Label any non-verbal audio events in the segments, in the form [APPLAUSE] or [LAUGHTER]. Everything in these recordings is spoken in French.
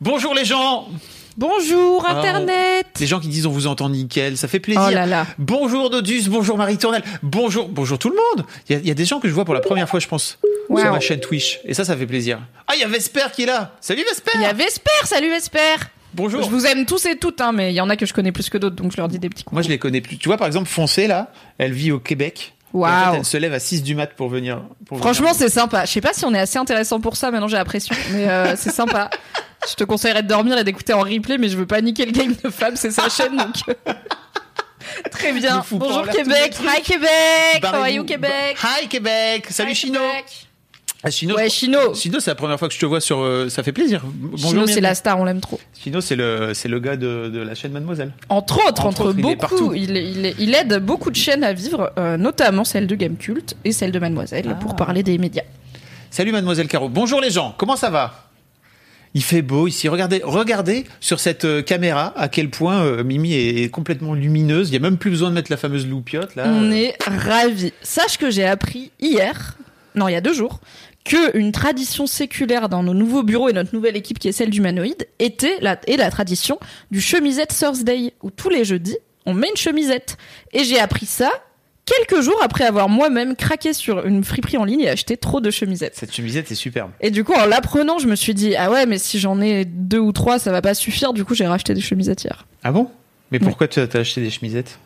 Bonjour les gens Bonjour Ah, Internet Les gens qui disent on vous entend nickel, ça fait plaisir. Oh là là. Bonjour Dodus, bonjour Marie Tournelle, bonjour, bonjour tout le monde. Il y, a- il y a des gens que je vois pour la première fois, je pense, Wow. sur ma chaîne Twitch. Et ça, ça fait plaisir. Ah, il y a Vesper qui est là. Salut Vesper Il y a Vesper, salut Vesper Bonjour. Je vous aime tous et toutes, hein, mais il y en a que je connais plus que d'autres, donc je leur dis des petits coups. Moi, je les connais plus. Tu vois, par exemple, Foncé, là, elle vit au Québec. En fait, elle se lève à 6 du mat pour venir. pour Franchement, venir. c'est sympa. Je sais pas si on est assez intéressant pour ça, maintenant j'ai la pression, mais euh, [LAUGHS] c'est sympa. Je te conseillerais de dormir et d'écouter en replay, mais je veux pas niquer le game de Fab, c'est sa [LAUGHS] chaîne, donc... euh, Très bien. Bonjour Québec. Hi Québec. How are you Québec? Hi Québec Salut Hi, Chino Québec. Ah, Chino, Ouais, Chino. Chino, c'est la première fois que je te vois sur. euh, ça fait plaisir. Bonjour. Chino, c'est la star, on l'aime trop. Chino, c'est le, c'est le gars de, de la chaîne Mademoiselle. Entre autres, Entre entre, autres, il est partout. beaucoup, il, il, il aide beaucoup de chaînes à vivre, euh, notamment celle de Gamecult et celle de Mademoiselle, Ah. pour parler des médias. Salut Mademoiselle Caro. Bonjour les gens. Comment ça va? Il fait beau ici. Regardez, regardez sur cette euh, caméra à quel point euh, Mimi est, est complètement lumineuse. Il y a même plus besoin de mettre la fameuse loupiote là. On est ravis. Sache que j'ai appris hier, non, il y a deux jours, que une tradition séculaire dans nos nouveaux bureaux et notre nouvelle équipe qui est celle d'Humanoïde était la, et la tradition du chemisette Thursday, où tous les jeudis, on met une chemisette. Et j'ai appris ça quelques jours après avoir moi-même craqué sur une friperie en ligne et acheté trop de chemisettes. Cette chemisette est superbe. Et du coup, en l'apprenant, je me suis dit, ah ouais, mais si j'en ai deux ou trois, ça va pas suffire. Du coup, j'ai racheté des chemisettes hier. Ah bon? Mais pourquoi tu as acheté des chemisettes?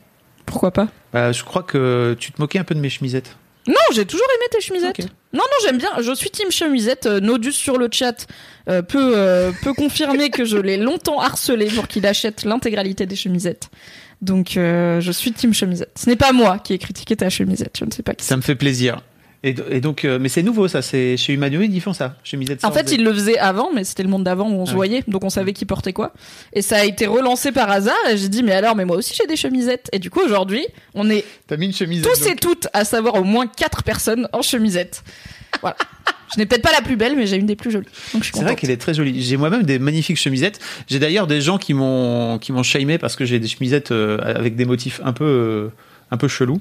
Pourquoi pas? Bah, Je crois que tu te moquais un peu de mes chemisettes. Non, j'ai toujours aimé tes chemisettes. Non, non, j'aime bien. Je suis team chemisette. Euh, Nodus sur le chat euh, peut, euh, peut confirmer que je l'ai longtemps harcelé pour qu'il achète l'intégralité des chemisettes. Donc, euh, je suis team chemisette. Ce n'est pas moi qui ai critiqué ta chemisette. Je ne sais pas qui Ça me fait plaisir. Et, et donc, euh, mais c'est nouveau ça. C'est chez Humanoid ils font ça. Chemisette. En fait, sans- il le faisait avant, mais c'était le monde d'avant où on se Ah oui. voyait, donc on savait qui portait quoi. Et ça a été relancé par hasard, et j'ai dit, mais alors, mais moi aussi j'ai des chemisettes. Et du coup, aujourd'hui, on est T'as mis une chemisette. tous donc. et toutes, à savoir au moins quatre personnes en chemisette. Voilà. Je n'ai peut-être pas la plus belle, mais j'ai une des plus jolies. Donc je suis C'est vrai qu'elle est très jolie. J'ai moi-même des magnifiques chemisettes. J'ai d'ailleurs des gens qui m'ont qui m'ont shamé parce que j'ai des chemisettes euh, avec des motifs un peu euh, un peu chelous.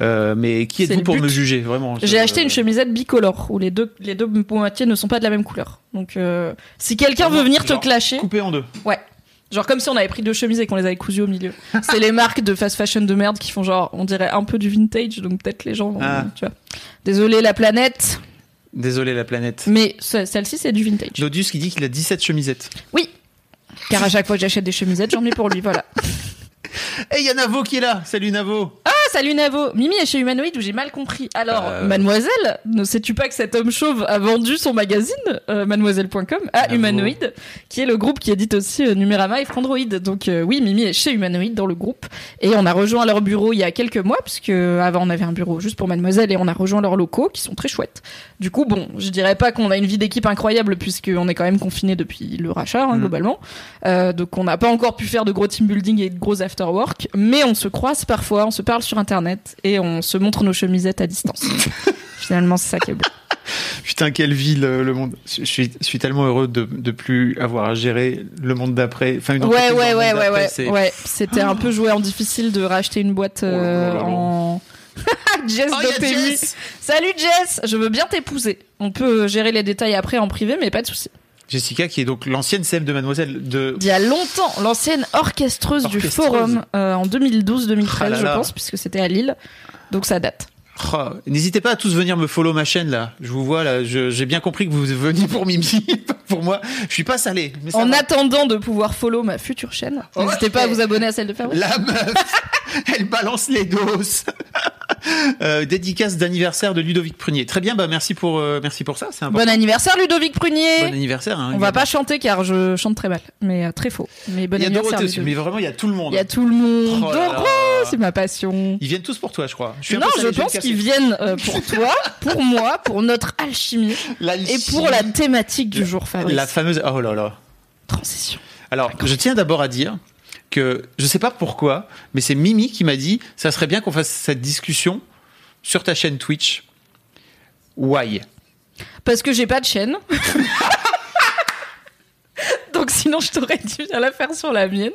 Euh, mais qui êtes-vous pour me juger vraiment? Je- J'ai acheté une chemisette bicolore où les deux, les deux moitiés ne sont pas de la même couleur. Donc euh, si quelqu'un veut venir te clasher, coupée en deux. ouais. Genre comme si on avait pris deux chemises et qu'on les avait cousues au milieu. [LAUGHS] C'est les marques de fast fashion de merde qui font genre, on dirait un peu du vintage, donc peut-être les gens vont, Ah. tu vois. Désolé la planète, Désolé la planète. mais ce- celle-ci c'est du vintage. Nodus qui dit qu'il a 17 chemisettes. Oui. Car à chaque fois que j'achète des chemisettes, j'en mets pour lui, voilà. [LAUGHS] Et il y a Navo qui est là. Salut Navo. Ah, salut Navo Mimi est chez Humanoid où j'ai mal compris. Alors, Euh. mademoiselle, ne sais-tu pas que cet homme chauve a vendu son magazine, euh, mademoiselle.com, à. Humanoid, qui est le groupe qui édite aussi euh, Numérama et Frandroid. Donc euh, oui, Mimi est chez Humanoid dans le groupe. Et on a rejoint leur bureau il y a quelques mois, puisque avant on avait un bureau juste pour mademoiselle et on a rejoint leurs locaux qui sont très chouettes. Du coup, bon, je dirais pas qu'on a une vie d'équipe incroyable puisqu'on est quand même confiné depuis le rachat, hein, Mhm. globalement. Donc on n'a pas encore pu faire de gros team building et de gros after work, mais on se croise parfois, on se parle sur internet et on se montre nos chemisettes à distance. [LAUGHS] Finalement, c'est ça qui est beau. Putain quelle vie le, le monde. Je suis, je suis tellement heureux de de plus avoir à gérer le monde d'après. Enfin une Ouais, ouais, ouais, ouais, ouais. c'est- Ouais, c'était un [GASPS] peu joué en difficile de racheter une boîte Oh là euh, là là là. en. [LAUGHS] Jess Oh. Jess. Salut Jess, je veux bien t'épouser. On peut gérer les détails après en privé, mais pas de souci. Jessica qui est donc l'ancienne CM de Mademoiselle de Il y a longtemps, l'ancienne orchestreuse, du forum euh, en 2012-2013, Ah je pense, puisque c'était à Lille. Donc ça date. Oh, N'hésitez pas à tous venir me follow ma chaîne là. Je vous vois là. J'ai bien compris que vous veniez pour Mimi. [LAUGHS] pour moi, je suis pas salé. Mais ça En va. attendant de pouvoir follow ma future chaîne, Oh, n'hésitez pas à vous abonner à celle de Fabrice. La meuf, [LAUGHS] elle balance les doses. [LAUGHS] Euh, dédicace d'anniversaire de Ludovic Prunier. Très bien, bah merci pour euh, merci pour ça, c'est. Bon anniversaire Ludovic Prunier. Bon anniversaire. Hein, On va pas chanter car je chante très mal, mais euh, très faux. Mais bon Il y a anniversaire. Dorothée aussi, mais vraiment il y a tout le monde. Il y a tout le monde. Oh. Doro, c'est ma passion. Ils viennent tous pour toi, je crois. Je suis Non, je pense qu'ils casser. viennent euh, pour [LAUGHS] toi, pour moi, pour notre alchimie et pour la thématique du jour, Fabrice. la fameuse. Oh là là. transition. Alors, je tiens d'abord à dire que je sais pas pourquoi, mais c'est Mimi qui m'a dit ça serait bien qu'on fasse cette discussion sur ta chaîne Twitch. Why? Parce que j'ai pas de chaîne. [LAUGHS] donc sinon je t'aurais à la faire sur la mienne.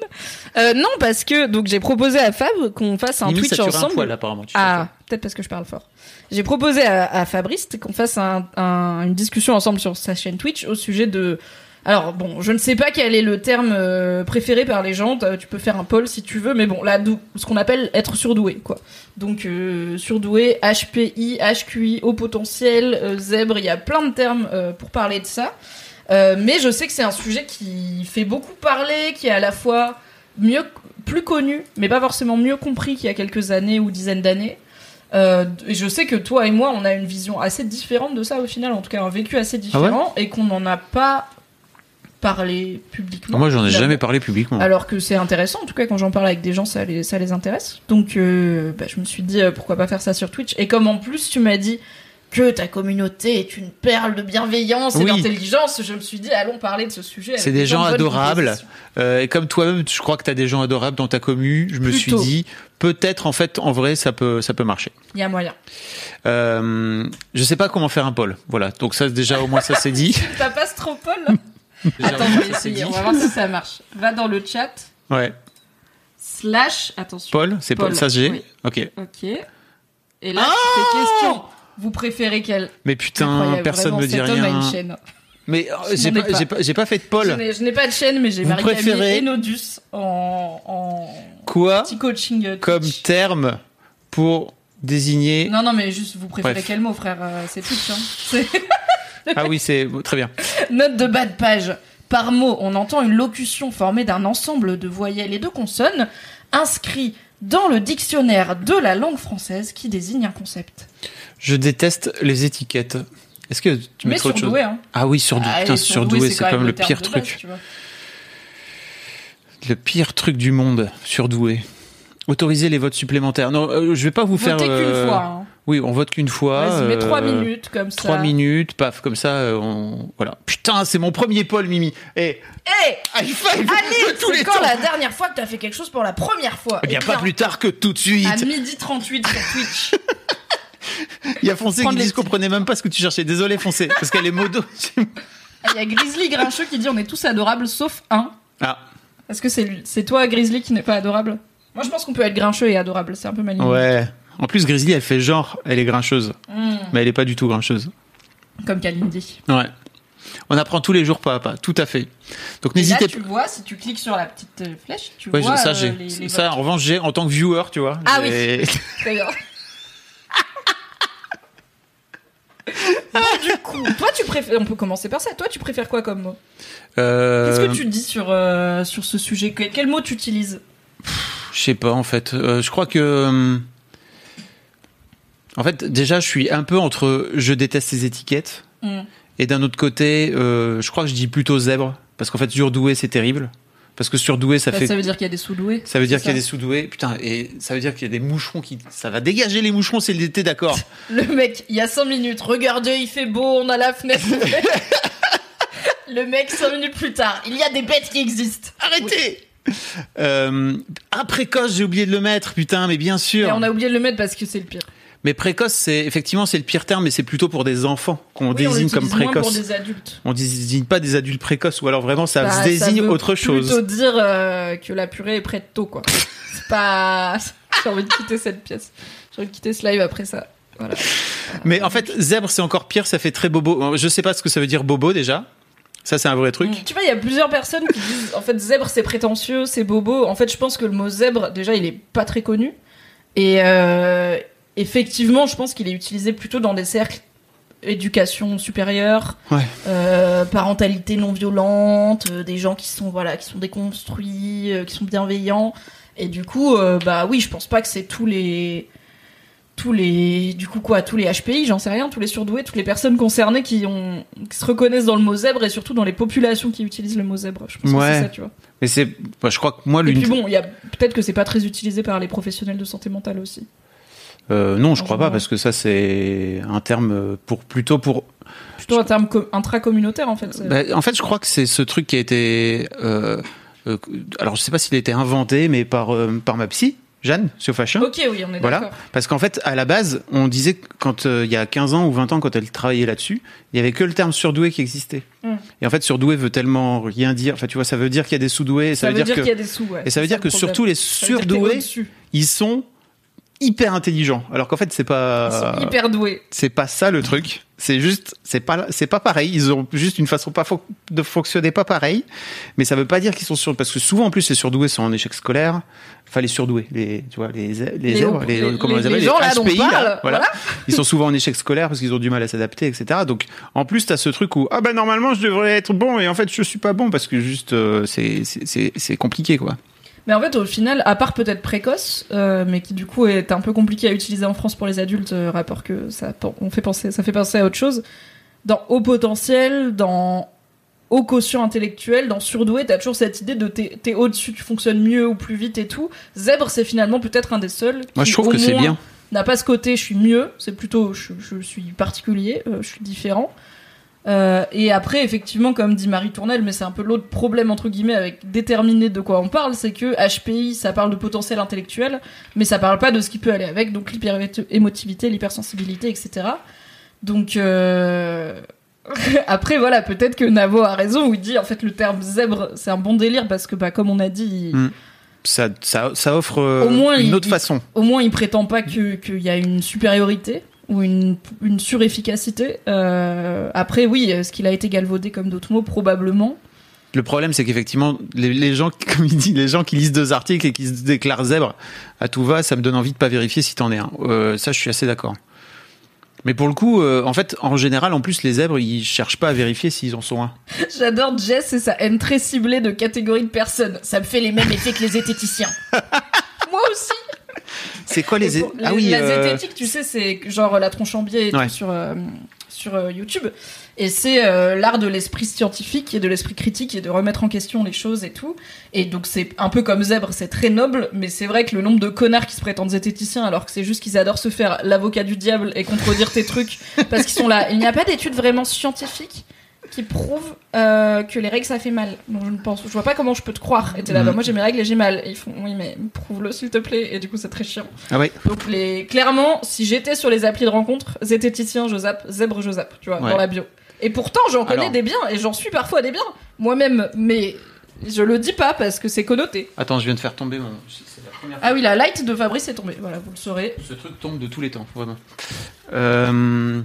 Euh, non parce que donc j'ai proposé à Fab qu'on fasse un Mimi, Twitch ça tue un ensemble. poil apparemment. tu Ah, peut-être parce que je parle fort. J'ai proposé à, à Fabrice qu'on fasse un- un- une discussion ensemble sur sa chaîne Twitch au sujet de. Alors bon, je ne sais pas quel est le terme euh, préféré par les gens. Tu peux faire un poll si tu veux, mais bon, là, ce qu'on appelle être surdoué, quoi. Donc euh, surdoué, HPI, HQI, haut potentiel, euh, zèbre. Il y a plein de termes pour parler de ça. Mais je sais que c'est un sujet qui fait beaucoup parler, qui est à la fois mieux, plus connu, mais pas forcément mieux compris qu'il y a quelques années ou dizaines d'années. Euh, et je sais que toi et moi, on a une vision assez différente de ça au final, en tout cas un vécu assez différent, et qu'on n'en a pas parlé publiquement. Moi, j'en ai jamais parlé publiquement. Alors que c'est intéressant, en tout cas quand j'en parle avec des gens, ça les, ça les intéresse. Donc euh, bah, je me suis dit euh, pourquoi pas faire ça sur Twitch. Et comme en plus tu m'as dit que ta communauté est une perle de bienveillance et d'intelligence, je me suis dit allons parler de ce sujet. C'est des gens adorables. Euh, et comme toi-même, je crois que tu as des gens adorables dans ta commu. Je me suis dit, peut-être, en fait, en vrai, ça peut, ça peut marcher. Il y a moyen. Euh, je sais pas comment faire un poll. Voilà. Donc ça, déjà, au moins, ça c'est dit. [LAUGHS] T'as pas Stropole Déjà, Attends, je vais c'est essayer. On va voir si ça marche. Va dans le chat. Ouais. Slash. Attention. Paul, c'est Paul. Ça, j'ai. oui. Ok. Ok. Et là, tu fais question. Vous préférez quelle Mais putain, personne vraiment, me dit homme a rien. une chaîne. Mais euh, j'ai pas, pas. j'ai pas, j'ai pas fait de Paul. je n'ai pas de chaîne, mais j'ai Marie-Camille préférez- et Nodus en, en Quoi petit coaching. euh, comme terme pour désigner Non, non, mais juste, vous préférez Bref. quel mot, frère Euh, C'est Twitch. Hein. [LAUGHS] Ah oui, c'est très bien. [LAUGHS] Note de bas de page. Par mot, on entend une locution formée d'un ensemble de voyelles et de consonnes inscrit dans le dictionnaire de la langue française qui désigne un concept. Je déteste les étiquettes. Est-ce que tu mettrais autre chose hein. Ah oui, surdoué. Ah, Putain, surdoué, c'est quand même le pire base, truc. tu vois. Le pire truc du monde, surdoué. Autoriser les votes supplémentaires. Non, euh, je vais pas vous faire. Votez qu'une euh, fois. hein. Oui, on vote qu'une fois. Vas-y, mets euh, trois minutes comme ça. Trois minutes, paf, comme ça, euh, on... voilà. Putain, c'est mon premier Paul, Mimi. Eh, Hé high five Allez, c'est quand temps. la dernière fois que t'as fait quelque chose pour la première fois? Eh bien, Eh pas plus tard que tout de suite. À midi 38 sur Twitch. [LAUGHS] Il y a Foncé qui dit les je comprenais même pas ce que tu cherchais. Désolé, Foncé, parce qu'elle est modo. Ah, Il y a Grizzly Grincheux qui dit on est tous adorables sauf un. ah, Est-ce que c'est c'est toi Grizzly qui n'est pas adorable? Moi je pense qu'on peut être grincheux et adorable, c'est un peu maligne. ouais. En plus, Grizzly, elle fait genre, elle est grincheuse. Hmm, Mais elle est pas du tout grincheuse. comme Kalindi. Ouais. On apprend tous les jours pas à pas, tout à fait. Donc n'hésitez tu vois, si tu cliques sur la petite euh, flèche, tu Ouais, vois ça, euh, j'ai. les, les ça, en revanche, j'ai en tant que viewer, tu vois. Ah j'ai- [LAUGHS] Très bien. Du coup, toi tu préfères, on peut commencer par ça. Toi tu préfères quoi comme mot Euh, Qu'est-ce que tu dis sur euh, sur ce sujet Que- Quel mot tu utilises Je sais pas, en fait. Euh, je crois que. En fait, déjà, je suis un peu entre je déteste ces étiquettes. Hmm. Et d'un autre côté, je crois que je dis plutôt zèbre. Parce qu'en fait, surdoué, c'est terrible. Parce que surdoué, ça Bah, fait. Ça veut dire qu'il y a des sous-doués. Ça veut dire qu'il y a des sous-doués. Putain, et ça veut dire qu'il y a des moucherons qui. Ça va dégager les moucherons, c'est l'été, d'accord. [LAUGHS] Le mec, il y a 5 minutes, regardez, il fait beau, on a la fenêtre. [LAUGHS] Le mec, 5 minutes plus tard, il y a des bêtes qui existent. Arrêtez euh, Ah, précoce, j'ai oublié de le mettre, putain, mais bien Et sûr. on a oublié de le mettre parce que c'est le pire. Mais précoce, c'est effectivement c'est le pire terme, mais c'est plutôt pour des enfants qu'on Oui, on désigne comme précoce. pour des adultes. On désigne pas des adultes précoces, ou alors vraiment ça Bah, désigne veut autre chose. Plutôt dire euh, que la purée est prête tôt, quoi. C'est pas. [LAUGHS] J'ai envie de quitter cette pièce. J'ai envie de quitter ce live après ça. Voilà. Mais en fait, zèbre c'est encore pire, ça fait très bobo. Je sais pas ce que ça veut dire bobo déjà. Ça c'est un vrai truc. Tu vois, il y a plusieurs personnes qui disent en fait zèbre c'est prétentieux, c'est bobo. En fait, je pense que le mot zèbre déjà il est pas très connu et euh, effectivement, je pense qu'il est utilisé plutôt dans des cercles éducation supérieure, Ouais. euh, parentalité non violente, euh, des gens qui sont voilà, qui sont déconstruits, euh, qui sont bienveillants et du coup bah oui, je pense pas que c'est tous les tous les du coup quoi tous les HPI j'en sais rien tous les surdoués toutes les personnes concernées qui ont qui se reconnaissent dans le mot zèbre et surtout dans les populations qui utilisent le mot zèbre je pense que c'est ça tu vois Mais c'est, bah, je crois que moi, et l'une. puis bon il y a peut-être que c'est pas très utilisé par les professionnels de santé mentale aussi Euh, non, je crois pas parce que ça c'est un terme pour plutôt pour. plutôt un terme co- intracommunautaire en fait Bah, en fait, je crois que c'est ce truc qui a été. euh, euh, alors, je sais pas s'il a été inventé, mais par euh, par ma psy, Jeanne Siofachin. ok oui on est Voilà, d'accord parce qu'en fait, à la base, on disait quand euh, il y a 15 ans ou 20 ans, quand elle travaillait là-dessus, il y avait que le terme surdoué qui existait. Mm. Et en fait, surdoué veut tellement rien dire. Enfin, tu vois, ça veut dire qu'il y a des sous-doués. ça, veut dire, que qu'il y a des sous ouais. et ça veut dire que problème. surtout les dire surdoués, ils sont hyper intelligents. Alors qu'en fait, c'est Ils pas sont hyper doués c'est pas ça le truc. C'est juste, c'est pas, c'est pas pareil. Ils ont juste une façon pas fo- de fonctionner pas pareil. Mais ça veut pas dire qu'ils sont sur, parce que souvent en plus les surdoués sont en échec scolaire. Enfin les surdoués, les, tu vois, les, les, Les zèbres, les, les- comment les gens, là, HPI, là, voilà. voilà. Ils sont souvent en échec scolaire parce qu'ils ont du mal à s'adapter, etc. Donc en plus t'as ce truc où ah ben normalement je devrais être bon et en fait je suis pas bon parce que juste euh, c'est, c'est, c'est compliqué quoi. Mais en fait, au final, à part peut-être précoce, euh, mais qui du coup est un peu compliqué à utiliser en France pour les adultes, euh, rapport que ça, on fait penser, ça fait penser à autre chose. Dans haut potentiel, dans haut quotient intellectuel, dans surdoué, t'as toujours cette idée de t'es t'es au-dessus, tu fonctionnes mieux ou plus vite et tout. Zèbre, c'est finalement peut-être un des seuls. Moi qui, je trouve au que c'est moins, bien. N'a pas ce côté, je suis mieux. C'est plutôt, je, je suis particulier, euh, je suis différent. Euh, et après, effectivement, comme dit Marie Tournelle, mais c'est un peu l'autre problème entre guillemets avec déterminer de quoi on parle, c'est que HPI, ça parle de potentiel intellectuel, mais ça parle pas de ce qui peut aller avec, donc l'hyper-émotivité, l'hypersensibilité, etc. Donc euh... [LAUGHS] après, voilà, peut-être que Navo a raison où il dit en fait le terme zèbre, c'est un bon délire parce que bah comme on a dit, il- Mm. Ça, ça, ça offre euh, Au moins, une il- autre il- façon. au moins il prétend pas que- qu'il y a une supériorité ou une, une surefficacité. Euh, après, oui, est-ce qu'il a été galvaudé comme d'autres mots? Probablement. Le problème, c'est qu'effectivement, les, les gens, [LAUGHS] comme il dit, les gens qui lisent deux articles et qui se déclarent zèbre à tout va, ça me donne envie de pas vérifier si t'en es un. Euh, ça, je suis assez d'accord. Mais pour le coup, euh, en fait, en général, en plus, les zèbres, ils cherchent pas à vérifier s'ils en sont un. [LAUGHS] J'adore Jess et sa haine très ciblée de catégories de personnes. Ça me fait les mêmes effets que les zététiciens. [LAUGHS] Moi aussi. C'est quoi les, pour- Ah oui, la euh, zététique, tu sais, c'est genre la tronche en biais et tout sur euh, sur euh, YouTube. Et c'est euh, l'art de l'esprit scientifique et de l'esprit critique et de remettre en question les choses et tout. Et donc c'est un peu comme Zèbre, c'est très noble, mais c'est vrai que le nombre de connards qui se prétendent zététiciens alors que c'est juste qu'ils adorent se faire l'avocat du diable et contredire tes trucs parce qu'ils sont là. Il n'y a pas d'études vraiment scientifiques qui prouvent euh, que les règles ça fait mal. Donc je ne pense, je vois pas comment je peux te croire. Et t'es là, bah, moi j'ai mes règles et j'ai mal. Et ils font, oui mais prouve-le s'il te plaît. Et du coup c'est très chiant. ah ouais. Donc les clairement, si j'étais sur les applis de rencontre, zététicien, je zappe, zèbre, je zappe, tu vois, Ouais. dans la bio. Et pourtant, j'en connais Alors- des biens et j'en suis parfois des biens moi-même, mais je le dis pas parce que c'est connoté. Attends, je viens de faire tomber mon. La Ah oui, la light de Fabrice est tombée. Voilà, vous le saurez. Ce truc tombe de tous les temps, vraiment. Euh,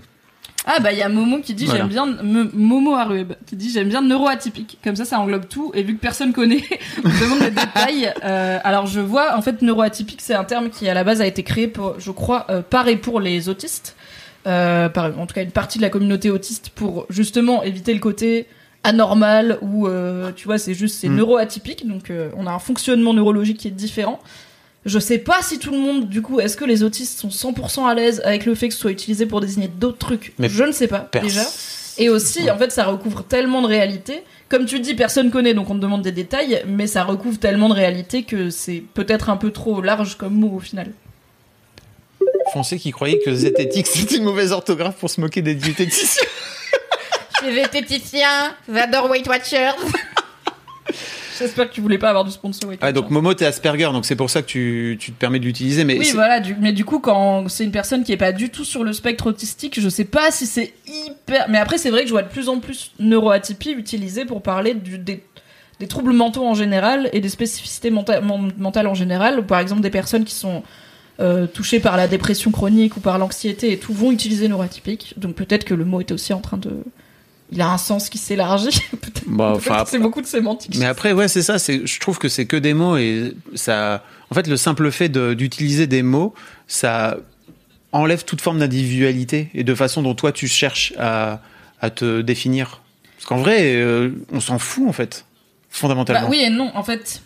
Ah bah il y a Momo qui dit Voilà. j'aime bien M- Momo Arueb qui dit j'aime bien neuroatypique. Comme ça ça englobe tout et vu que personne connaît, [LAUGHS] on demande les détails. Euh, alors je vois en fait neuroatypique c'est un terme qui à la base a été créé pour je crois euh, par et pour les autistes. Euh, par en tout cas une partie de la communauté autiste pour justement éviter le côté anormal ou euh, tu vois c'est juste c'est Mm. neuroatypique donc euh, on a un fonctionnement neurologique qui est différent. Je sais pas si tout le monde, du coup, est-ce que les autistes sont 100% à l'aise avec le fait que ce soit utilisé pour désigner d'autres trucs? Mais Je ne sais pas, pers- déjà. Et aussi, en fait, ça recouvre tellement de réalité. Comme tu dis, personne connaît, donc on te demande des détails, mais ça recouvre tellement de réalité que c'est peut-être un peu trop large comme mot au final. Foncé qui croyait que zététique c'était une mauvaise orthographe pour se moquer des diététiciens. [LAUGHS] Je suis vététicien, j'adore Weight Watchers. [LAUGHS] J'espère que tu voulais pas avoir du sponsor Weight Ah, donc. Momo, t'es Asperger, donc c'est pour ça que tu, tu te permets de l'utiliser. Mais Oui, voilà, du- mais du coup, quand c'est une personne qui est pas du tout sur le spectre autistique, je sais pas si c'est hyper. Mais après, c'est vrai que je vois de plus en plus neuroatypie utilisée pour parler du, des, des troubles mentaux en général et des spécificités menta- men- mentales en général. Par exemple, des personnes qui sont euh, touchées par la dépression chronique ou par l'anxiété et tout vont utiliser neuroatypique. Donc peut-être que le mot est aussi en train de. Il a un sens qui s'élargit. [LAUGHS] peut-être Bah, c'est beaucoup de sémantique. Mais après, ouais, c'est ça. Je trouve que c'est que des mots et ça. En fait, le simple fait de- d'utiliser des mots, ça enlève toute forme d'individualité et de façon dont toi tu cherches à, à te définir. Parce qu'en vrai, euh, on s'en fout en fait, fondamentalement. Bah oui et non, en fait.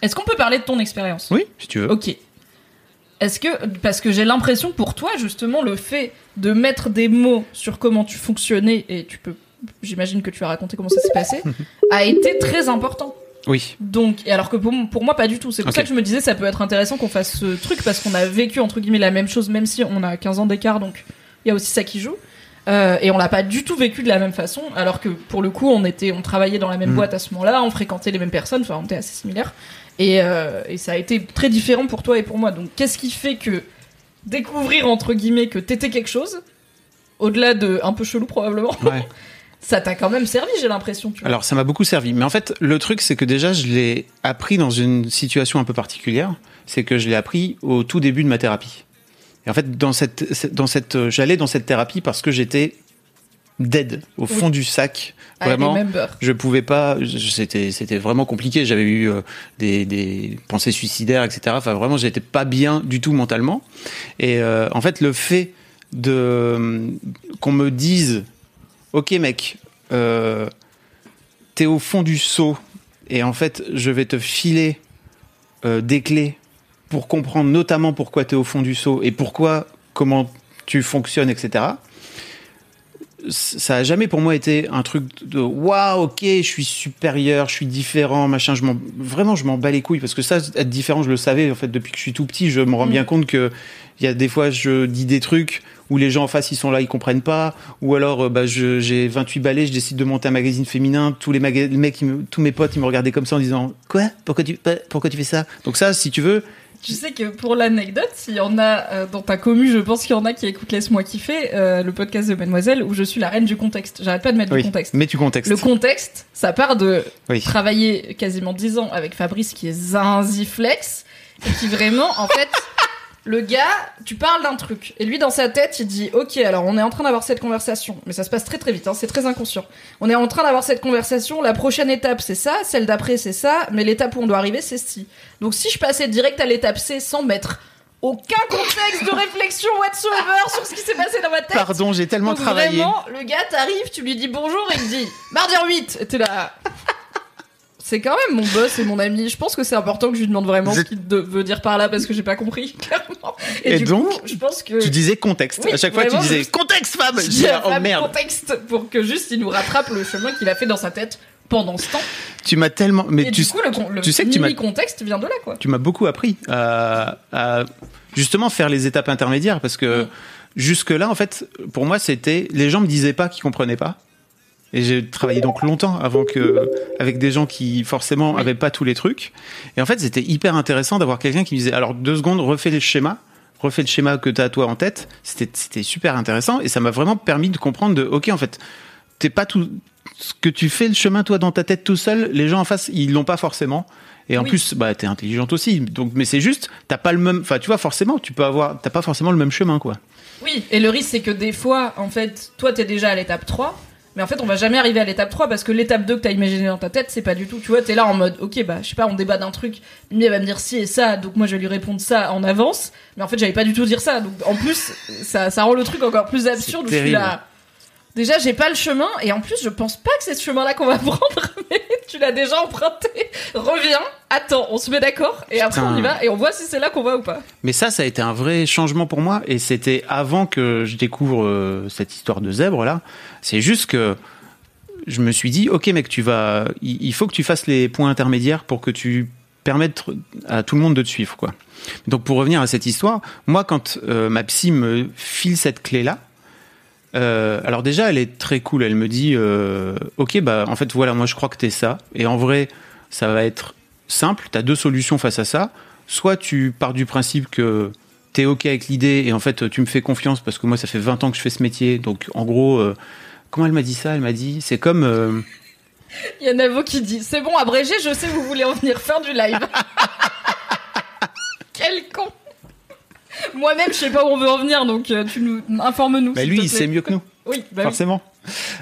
Est-ce qu'on peut parler de ton expérience? Oui, si tu veux. Ok. Est-ce que parce que j'ai l'impression pour toi justement le fait de mettre des mots sur comment tu fonctionnais et tu peux j'imagine que tu as raconté comment ça s'est passé [LAUGHS] a été très important. Oui. Donc et alors que pour, pour moi pas du tout. C'est pour ça que je me disais ça peut être intéressant qu'on fasse ce truc parce qu'on a vécu entre guillemets la même chose même si on a 15 ans d'écart donc il y a aussi ça qui joue. Euh, et on l'a pas du tout vécu de la même façon alors que pour le coup on était on travaillait dans la même Mm. boîte à ce moment-là, on fréquentait les mêmes personnes, enfin on était assez similaires. Et, euh, et ça a été très différent pour toi et pour moi. Donc, qu'est-ce qui fait que découvrir, entre guillemets, que t'étais quelque chose, au-delà de un peu chelou probablement, Ouais. [LAUGHS] ça t'a quand même servi, j'ai l'impression. Alors ça m'a beaucoup servi. Mais en fait, le truc, c'est que déjà, je l'ai appris dans une situation un peu particulière. C'est que je l'ai appris au tout début de ma thérapie. Et en fait, dans cette, dans cette, euh, j'allais dans cette thérapie parce que j'étais dead au fond du sac. Ah, Vraiment. Je pouvais pas. C'était, c'était vraiment compliqué. J'avais eu euh, des, des pensées suicidaires, etc. Enfin, vraiment, j'étais pas bien du tout mentalement. Et euh, en fait, le fait de qu'on me dise, ok, mec, euh, t'es au fond du seau et en fait, je vais te filer euh, des clés pour comprendre notamment pourquoi t'es au fond du seau et pourquoi, comment tu fonctionnes, etc ça a jamais pour moi été un truc de waouh ok je suis supérieur je suis différent machin je m'en vraiment je m'en bats les couilles parce que ça être différent je le savais en fait depuis que je suis tout petit je me rends Mm. bien compte que il y a des fois je dis des trucs où les gens en face ils sont là ils comprennent pas ou alors euh, bah je- j'ai 28 balais je décide de monter un magazine féminin tous les, maga- les mecs me- tous mes potes ils me regardaient comme ça en disant quoi? Pourquoi tu pourquoi tu fais ça? Donc ça si tu veux Tu sais que pour l'anecdote, s'il y en a euh, dans ta commu, je pense qu'il y en a qui écoutent Laisse-moi kiffer, euh, le podcast de Mademoiselle, où je suis la reine du contexte. J'arrête pas de mettre oui du contexte. mais tu contextes Le contexte, ça part de oui travailler quasiment 10 ans avec Fabrice qui est zinziflex et qui vraiment en fait [LAUGHS] le gars tu parles d'un truc. Et lui dans sa tête il dit ok alors on est en train d'avoir cette conversation. Mais ça se passe très très vite hein, c'est très inconscient. On est en train d'avoir cette conversation la prochaine étape c'est ça celle d'après c'est ça mais l'étape où on doit arriver c'est ci donc si je passais direct à l'étape C sans mettre aucun contexte de réflexion whatsoever sur ce qui s'est passé dans ma tête. Pardon j'ai tellement donc travaillé. Vraiment, le gars t'arrive, tu lui dis bonjour et il te dit mardi 8 et t'es là. C'est quand même mon boss et mon ami. Je pense que c'est important que je lui demande vraiment ce qu'il de- veut dire par là parce que j'ai pas compris [LAUGHS] clairement. Et, Et du donc, coup, je pense que tu disais contexte Oui, à chaque fois tu vraiment, disais je- contexte femme je dis à oh merde contexte pour que juste il nous rattrape le chemin qu'il a fait dans sa tête pendant ce temps. Tu m'as tellement, mais et tu, du coup, le, con- le tu sais que tu mini m'as- contexte vient de là quoi. tu m'as beaucoup appris à, à justement faire les étapes intermédiaires parce que Mm. jusque là, en fait, pour moi, c'était les gens me disaient pas qu'ils comprenaient pas. Et j'ai travaillé donc longtemps avant que avec des gens qui forcément Oui. avaient pas tous les trucs. Et en fait, c'était hyper intéressant d'avoir quelqu'un qui me disait alors deux secondes, refais le schéma, refais le schéma que tu as toi en tête. C'était c'était super intéressant et ça m'a vraiment permis de comprendre de OK en fait, t'es pas tout ce que tu fais le chemin toi dans ta tête tout seul, les gens en face, ils l'ont pas forcément. Et en Oui. plus, bah, t'es intelligente aussi. Donc, mais c'est juste, t'as pas le même, enfin, tu vois, forcément, tu peux avoir, t'as pas forcément le même chemin, quoi. Oui, et le risque c'est que des fois, en fait, toi t'es déjà à l'étape 3, mais en fait on va jamais arriver à l'étape 3 parce que l'étape 2 que t'as imaginé dans ta tête, c'est pas du tout, tu vois, t'es là en mode, ok, bah je sais pas, on débat d'un truc, Mimi elle va me dire ci et ça, donc moi je vais lui répondre ça en avance, mais en fait j'avais pas du tout dire ça, donc en plus ça, ça rend le truc encore plus absurde, où je suis là... Déjà, j'ai pas le chemin, et en plus, je pense pas que c'est ce chemin-là qu'on va [LAUGHS] prendre, tu l'as déjà emprunté. [LAUGHS] Reviens, attends, on se met d'accord, et après on y va, et on voit si c'est là qu'on va ou pas. Mais ça, ça a été un vrai changement pour moi. Et c'était avant que je découvre euh, cette histoire de zèbre, là. C'est juste que je me suis dit, OK, mec, tu vas, il faut que tu fasses les points intermédiaires pour que tu permettes à tout le monde de te suivre, quoi. Donc, pour revenir à cette histoire, moi, quand euh, ma psy me file cette clé-là, euh, alors déjà, elle est très cool. Elle me dit, euh, ok, bah en fait voilà, moi je crois que t'es ça. Et en vrai, ça va être simple. T'as deux solutions face à ça. Soit tu pars du principe que t'es ok avec l'idée et en fait tu me fais confiance parce que moi ça fait 20 ans que je fais ce métier. Donc en gros, euh, comment elle m'a dit ça? Elle m'a dit, c'est comme Il y a Navo qui dit C'est bon, abrégé, je sais, vous voulez en venir faire du live. [LAUGHS] Quel con Moi-même, je sais pas où on veut en venir, donc euh, tu nous informe-nous. bah s'il lui te il plaît. sait mieux que nous, Oui, bah oui. forcément.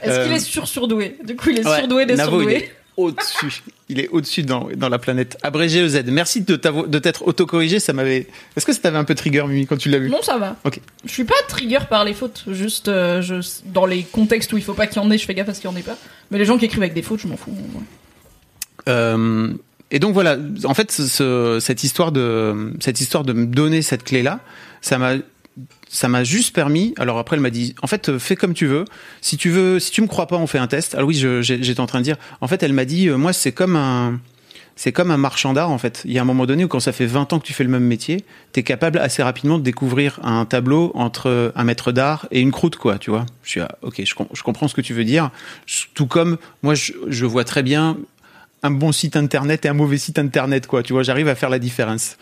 Est-ce qu'il Euh, est sur-surdoué Du coup, il est Ouais, surdoué des Navo, il surdoués. est au-dessus. Il est au-dessus dans, dans la planète. Abrégé EZ. Merci de t'avo- de t'être autocorrigé. Ça m'avait. Est-ce que ça t'avait un peu trigger, Mimi, quand tu l'as vu? Non, ça va. Ok. Je suis pas trigger par les fautes, juste euh, je, dans les contextes où il faut pas qu'il y en ait, je fais gaffe à ce qu'il y en ait pas. Mais les gens qui écrivent avec des fautes, je m'en fous. ouais. Euh, et donc voilà, en fait, ce- ce- cette histoire de cette histoire de me donner cette clé là, ça m'a ça m'a juste permis. Alors après, elle m'a dit, en fait, fais comme tu veux. Si tu veux, si tu me crois pas, on fait un test. Alors oui, j'étais en train de dire. En fait, elle m'a dit, euh, moi, c'est comme un c'est comme un marchand d'art en fait. Il y a un moment donné où quand ça fait 20 ans que tu fais le même métier, tu es capable assez rapidement de découvrir un tableau entre un maître d'art et une croûte quoi, tu vois. Je suis ah, OK, je, je comprends ce que tu veux dire. Tout comme moi je, je vois très bien un bon site internet et un mauvais site internet quoi, tu vois, j'arrive à faire la différence.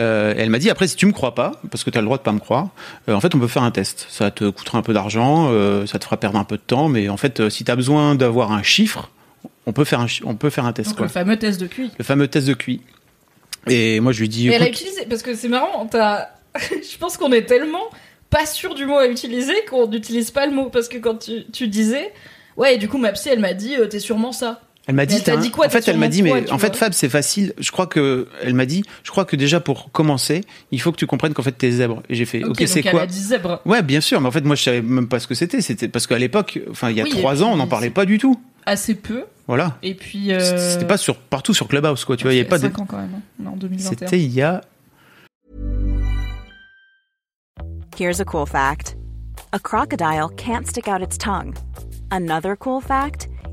Euh, elle m'a dit après si tu me crois pas parce que tu as le droit de pas me croire, euh, en fait on peut faire un test. Ça te coûtera un peu d'argent, euh, ça te fera perdre un peu de temps mais en fait si tu as besoin d'avoir un chiffre, on peut faire un on peut faire un test Donc quoi le fameux test de QI. le fameux test de QI. Et moi, je lui dis, Et elle a utilisé, parce que c'est marrant, t'as- [LAUGHS] je pense qu'on est tellement pas sûr du mot à utiliser qu'on n'utilise pas le mot. Parce que quand tu, tu disais, ouais, et du coup, ma psy, elle m'a dit, euh, t'es sûrement ça. Elle m'a Mais dit, dit quoi, en fait, elle m'a dit, mais quoi, tu en fait, Fab, c'est facile. Je crois que, elle m'a dit, je crois que déjà pour commencer, il faut que tu comprennes qu'en fait, t'es zèbre. Et j'ai fait, ok, donc c'est elle quoi a dit zèbre. Ouais, bien sûr, mais en fait, moi, je savais même pas ce que c'était. C'était parce qu'à l'époque, enfin, il y a Oui, trois ans, on n'en parlait pas du tout. Assez peu. Voilà. Et puis. euh, C'était pas sur partout sur Clubhouse, quoi. Tu vois, il y avait pas de. 5 ans quand même. hein. Non, en 2021. C'était il y a. Here's a cool fact a crocodile can't stick out its tongue. Another cool fact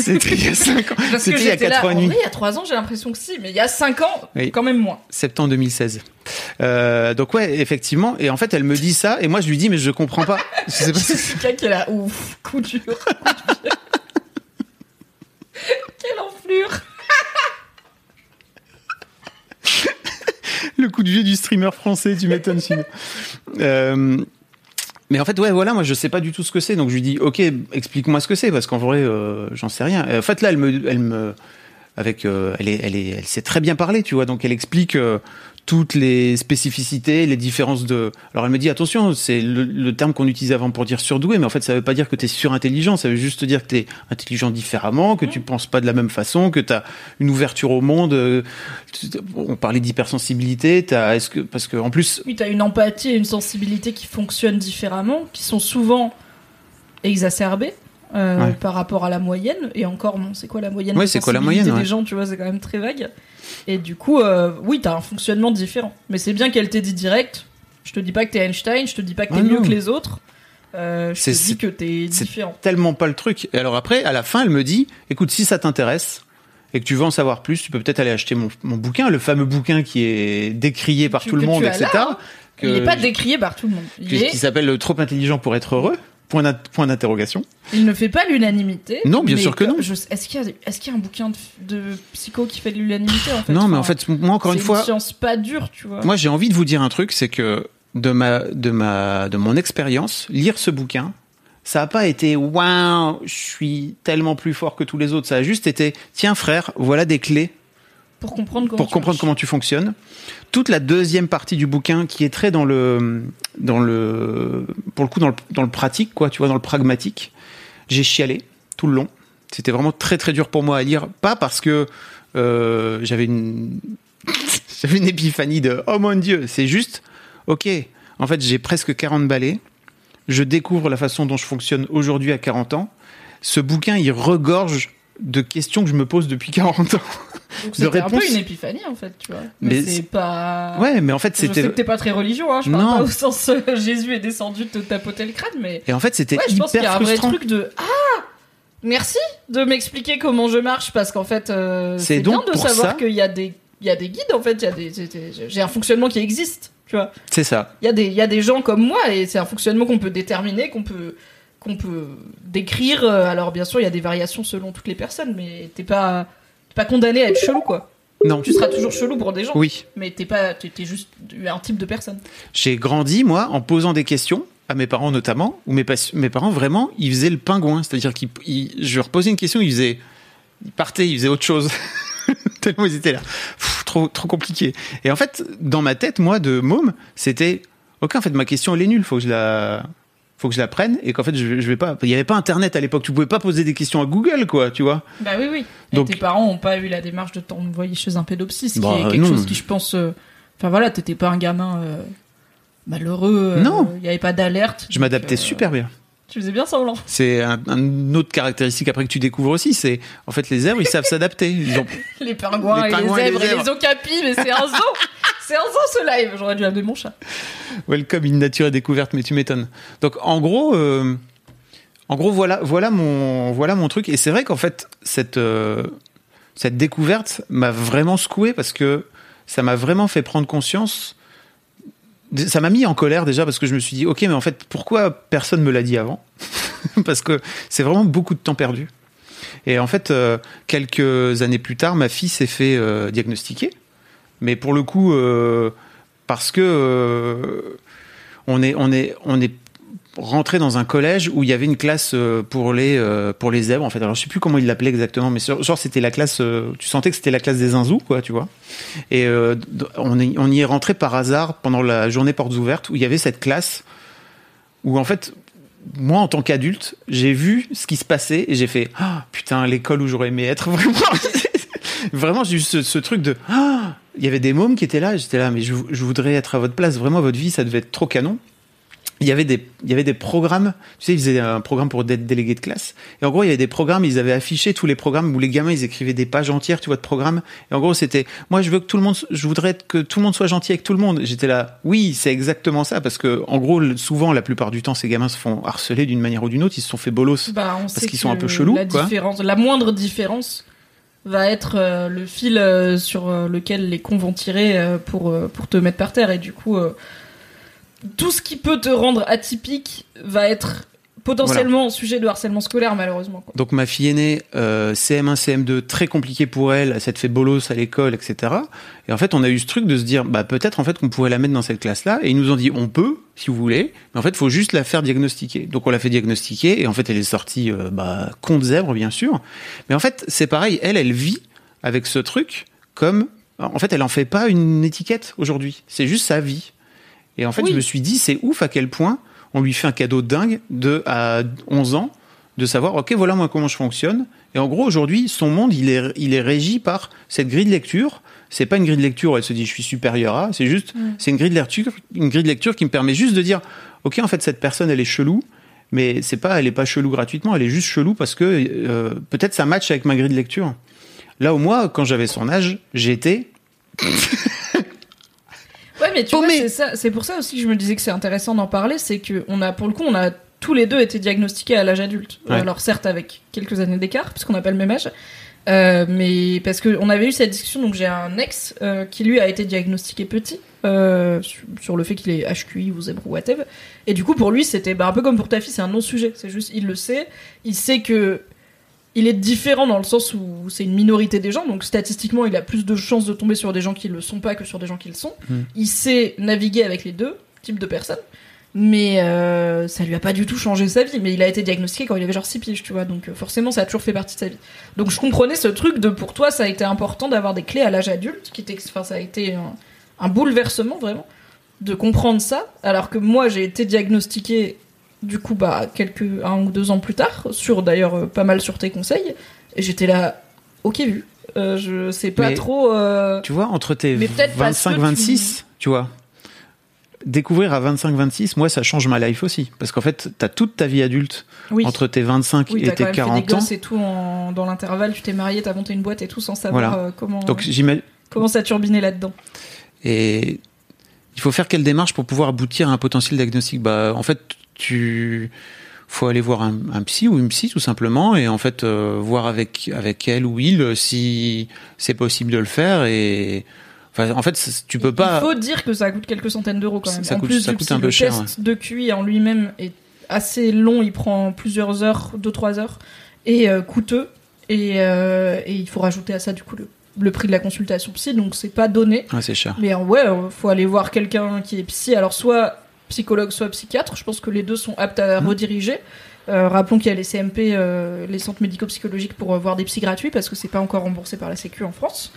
[LAUGHS] C'était il y a cinq ans. Parce que C'était il y a j'étais là. quatre ans et demi. il y a 3 ans, j'ai l'impression que si, mais il y a 5 ans, Oui. quand même moins. Septembre 2016. Euh, donc ouais, effectivement. Et en fait, elle me dit ça, et moi, je lui dis, mais je comprends pas. [LAUGHS] Je sais pas si- Jessica qui est là, ouf, coup dur. [LAUGHS] Quelle enflure le coup de vieux du streamer français, tu m'étonnes, sinon. Euh, mais en fait, ouais, voilà, moi, je sais pas du tout ce que c'est. Donc, je lui dis, OK, explique-moi ce que c'est, parce qu'en vrai, euh, j'en sais rien. En fait, là, elle me, elle me, euh, sait très bien parler, tu vois. Donc, elle explique euh, toutes les spécificités, les différences de. Alors, elle me dit, attention, c'est le, le terme qu'on utilisait avant pour dire surdoué, mais en fait, ça veut pas dire que tu es surintelligent. Ça veut juste dire que tu es intelligent différemment, que tu penses pas de la même façon, que tu as une ouverture au monde. euh, tu- on parlait d'hypersensibilité. T'as, est-ce que, parce que en plus, Oui, t'as une empathie et une sensibilité qui fonctionnent différemment, qui sont souvent exacerbées euh, Ouais. par rapport à la moyenne. Et encore, non, c'est quoi la moyenne de c'est quoi la moyenne, ouais. des gens, tu vois, c'est quand même très vague. Et du coup, euh, oui, t'as un fonctionnement différent. Mais c'est bien qu'elle t'ait dit direct. Je te dis pas que t'es Einstein, je te dis pas que t'es mieux non. que les autres. Euh, je C'est- te dis c'est- que t'es c'est différent. tellement pas le truc. Et alors après, à la fin, elle me dit, écoute, si ça t'intéresse et que tu veux en savoir plus, tu peux peut-être aller acheter mon, mon bouquin, le fameux bouquin qui est décrié par Tu- tout le monde, etc. là, que- Il n'est pas décrié par tout le monde. Il, est- qui s'appelle Trop intelligent pour être heureux. Point d'in- point d'interrogation. il ne fait pas l'unanimité. Non, bien sûr que non. Est-ce qu'il y, qu'il y a un bouquin de, de psycho qui fait de l'unanimité en fait? Non, mais en fait, moi, encore une c'est fois, science pas dure, tu vois. moi, j'ai envie de vous dire un truc, c'est que de ma, de ma, de mon expérience, lire ce bouquin, ça a pas été waouh, je suis tellement plus fort que tous les autres. Ça a juste été, tiens frère, voilà des clés pour comprendre comment. pour tu comprendre marches. comment tu fonctionnes. Toute la deuxième partie du bouquin qui est très dans le, dans le, pour le coup dans le, dans le pratique, quoi, tu vois, dans le pragmatique. J'ai chialé tout le long. C'était vraiment très très dur pour moi à lire, pas parce que euh, j'avais une, [LAUGHS] j'avais une épiphanie de oh mon dieu, c'est juste, ok, en fait j'ai presque 40 balais, je découvre la façon dont je fonctionne aujourd'hui à 40 ans. Ce bouquin il regorge de questions que je me pose depuis [LAUGHS] 40 ans. C'était un peu une épiphanie en fait, tu vois. Mais, Mais c'est pas. Ouais, mais en fait Je sais c'était que t'es pas très religieux, hein. Je parle Non. pas au sens euh, [LAUGHS] Jésus est descendu te tapoter le crâne, mais. Et en fait, c'était Ouais, je pense qu'il y a un vrai truc de ah merci de m'expliquer comment je marche parce qu'en fait euh, C'est bien de savoir ça- qu'il y a des il y a des guides en fait il y a des j'ai un fonctionnement qui existe tu vois C'est ça. il y a des il y a des gens comme moi et c'est un fonctionnement qu'on peut déterminer qu'on peut qu'on peut décrire Euh, alors bien sûr il y a des variations selon toutes les personnes mais t'es pas t'es pas condamné à être chelou quoi Non. tu seras toujours chelou pour des gens Oui. mais t'es pas t'es t'es juste un type de personne J'ai grandi, moi, en posant des questions à mes parents notamment, où mes, pas- mes parents vraiment, ils faisaient le pingouin. C'est-à-dire qu'ils, ils- je leur posais une question, ils faisaient, ils partaient, ils faisaient autre chose. [LAUGHS] Tellement ils étaient là. Pff, trop, trop compliqué. Et en fait, dans ma tête, moi, de môme, c'était, ok, en fait, ma question, elle est nulle, faut que je la, faut que je la prenne, et qu'en fait, je, je vais pas, il y avait pas Internet à l'époque, tu pouvais pas poser des questions à Google, quoi, tu vois. Bah oui, oui. Donc- Et tes parents ont pas eu la démarche de t'envoyer chez un pédopsie, ce qui Bah, est quelque non. chose qui, je pense. euh, Enfin voilà, t'étais pas un gamin euh, malheureux. euh, Non. Il y avait pas d'alerte. Je m'adaptais euh, super bien. Tu faisais bien semblant. C'est un, un autre caractéristique après que tu découvres aussi, c'est, en fait, les zèbres, ils savent s'adapter. Ont, [LAUGHS] Les pingouins, Les et, pingouins les et les zèbres et les, okapis, mais c'est un zoo C'est un zoo ce live J'aurais dû amener mon chat. Welcome in nature et découverte, mais tu m'étonnes. Donc en gros, euh, en gros voilà, voilà mon, voilà mon truc. Et c'est vrai qu'en fait cette euh, cette découverte m'a vraiment secoué parce que ça m'a vraiment fait prendre conscience. Ça m'a mis en colère déjà parce que je me suis dit ok mais en fait pourquoi personne me l'a dit avant [LAUGHS] Parce que c'est vraiment beaucoup de temps perdu. Et en fait euh, quelques années plus tard ma fille s'est fait euh, diagnostiquer, mais pour le coup euh, parce que on on est on est rentré dans un collège où il y avait une classe euh, pour les euh, pour les zèbres en fait alors je sais plus comment ils l'appelaient exactement mais genre c'était la classe euh, tu sentais que c'était la classe des zinzous quoi tu vois et on y est rentré par hasard pendant la journée portes ouvertes où il y avait cette classe où en fait moi en tant qu'adulte j'ai vu ce qui se passait et j'ai fait ah putain l'école où j'aurais aimé être [LAUGHS] vraiment vraiment j'ai eu ce, truc de ah il y avait des mômes qui étaient là, j'étais là, mais je voudrais être à votre place. Vraiment, votre vie, ça devait être trop canon. Il y avait des, il y avait des programmes. Tu sais, ils faisaient un programme pour être délégué de classe. Et en gros, il y avait des programmes. Ils avaient affiché tous les programmes où les gamins, ils écrivaient des pages entières, tu vois, de programmes. Et en gros, c'était, moi, je veux que tout le monde, je voudrais que tout le monde soit gentil avec tout le monde. J'étais là, oui, c'est exactement ça, parce que, en gros, souvent, la plupart du temps, ces gamins se font harceler d'une manière ou d'une autre. Ils se sont fait bolos. Bah, Parce qu'ils sont un peu chelous, La, quoi. différence, la moindre différence va être euh, le fil euh, sur euh, lequel les cons vont tirer euh, pour, pour te mettre par terre. Et du coup, tout ce qui peut te rendre atypique va être potentiellement sujet de harcèlement scolaire, malheureusement. quoi. Donc ma fille aînée, euh, CM1, CM2, très compliqué pour elle, elle s'est fait bolos à l'école, etc. Et en fait, on a eu ce truc de se dire, bah peut-être en fait qu'on pourrait la mettre dans cette classe-là. Et ils nous ont dit, on peut, si vous voulez, mais en fait, il faut juste la faire diagnostiquer. Donc on l'a fait diagnostiquer, et en fait, elle est sortie, euh, bah, con de zèbre, bien sûr. Mais en fait, c'est pareil, elle, elle vit avec ce truc comme, en fait, elle en fait pas une étiquette aujourd'hui. C'est juste sa vie. Et en fait, Oui. je me suis dit, c'est ouf à quel point on lui fait un cadeau dingue de à 11 ans de savoir, ok, voilà moi comment je fonctionne. Et en gros, aujourd'hui, son monde, il est, il est régi par cette grille de lecture. C'est pas une grille de lecture où elle se dit je suis supérieur à. C'est juste, c'est une grille de lecture, une grille de lecture qui me permet juste de dire, ok, en fait, cette personne, elle est chelou. Mais c'est pas, elle est pas chelou gratuitement, elle est juste chelou parce que euh, peut-être ça match avec ma grille de lecture. Là où moi, quand j'avais son âge, j'étais Ouais, mais tu Oh, vois, mais- c'est pour ça aussi que je me disais que c'est intéressant d'en parler, c'est que on a, pour le coup, on a tous les deux été diagnostiqués à l'âge adulte. Ouais. Alors certes avec quelques années d'écart, puisqu'on n'a pas le même âge, euh, mais parce que on avait eu cette discussion, donc j'ai un ex euh, qui lui a été diagnostiqué petit. euh, sur, le fait qu'il est HQI ou zèbre ou whatever et du coup pour lui c'était bah, un peu comme pour ta fille c'est un non sujet c'est juste il le sait il sait que il est différent dans le sens où c'est une minorité des gens, donc statistiquement, il a plus de chances de tomber sur des gens qui le sont pas que sur des gens qui le sont. Mm. Il sait naviguer avec les deux types de personnes, mais euh, ça lui a pas du tout changé sa vie. Mais il a été diagnostiqué quand il avait genre 6 piges, tu vois, donc euh, forcément, ça a toujours fait partie de sa vie. Donc je comprenais ce truc de pour toi, ça a été important d'avoir des clés à l'âge adulte, qui enfin, ça a été un, un bouleversement vraiment de comprendre ça, alors que moi, j'ai été diagnostiqué du coup bah quelques un ou deux ans plus tard sur d'ailleurs euh, pas mal sur tes conseils et j'étais là ok vu Euh, je sais pas Mais- trop euh, Tu vois, entre tes Mais peut-être parce que 25-26, tu vois, découvrir à 25-26, moi, ça change ma life aussi. Parce qu'en fait, t'as toute ta vie adulte oui entre tes 25 oui et tes même fait des 40 ans. et tout en- dans l'intervalle tu t'es marié t'as monté une boîte et tout sans savoir Voilà. comment Donc, j'imagine. comment ça turbinait là-dedans Et il faut faire quelle démarche pour pouvoir aboutir à un potentiel diagnostic? Bah, en fait, tu faut aller voir un, un psy ou une psy tout simplement et en fait euh, voir avec avec elle ou il euh, si c'est possible de le faire et enfin en fait tu peux pas il faut dire que ça coûte quelques centaines d'euros quand même Ça en coûte- plus ça coûte psy, un peu le cher, test de QI en lui-même est assez long il prend plusieurs heures deux trois heures et euh, coûteux et, euh, et il faut rajouter à ça du coup le, le prix de la consultation psy donc c'est pas donné ouais, c'est cher. Mais ouais, faut aller voir quelqu'un qui est psy. Alors soit psychologue, soit psychiatre. Je pense que les deux sont aptes à Mmh. rediriger. Euh, rappelons qu'il y a les CMP, euh, les centres médico-psychologiques pour euh, voir des psys gratuits parce que c'est pas encore remboursé par la Sécu en France.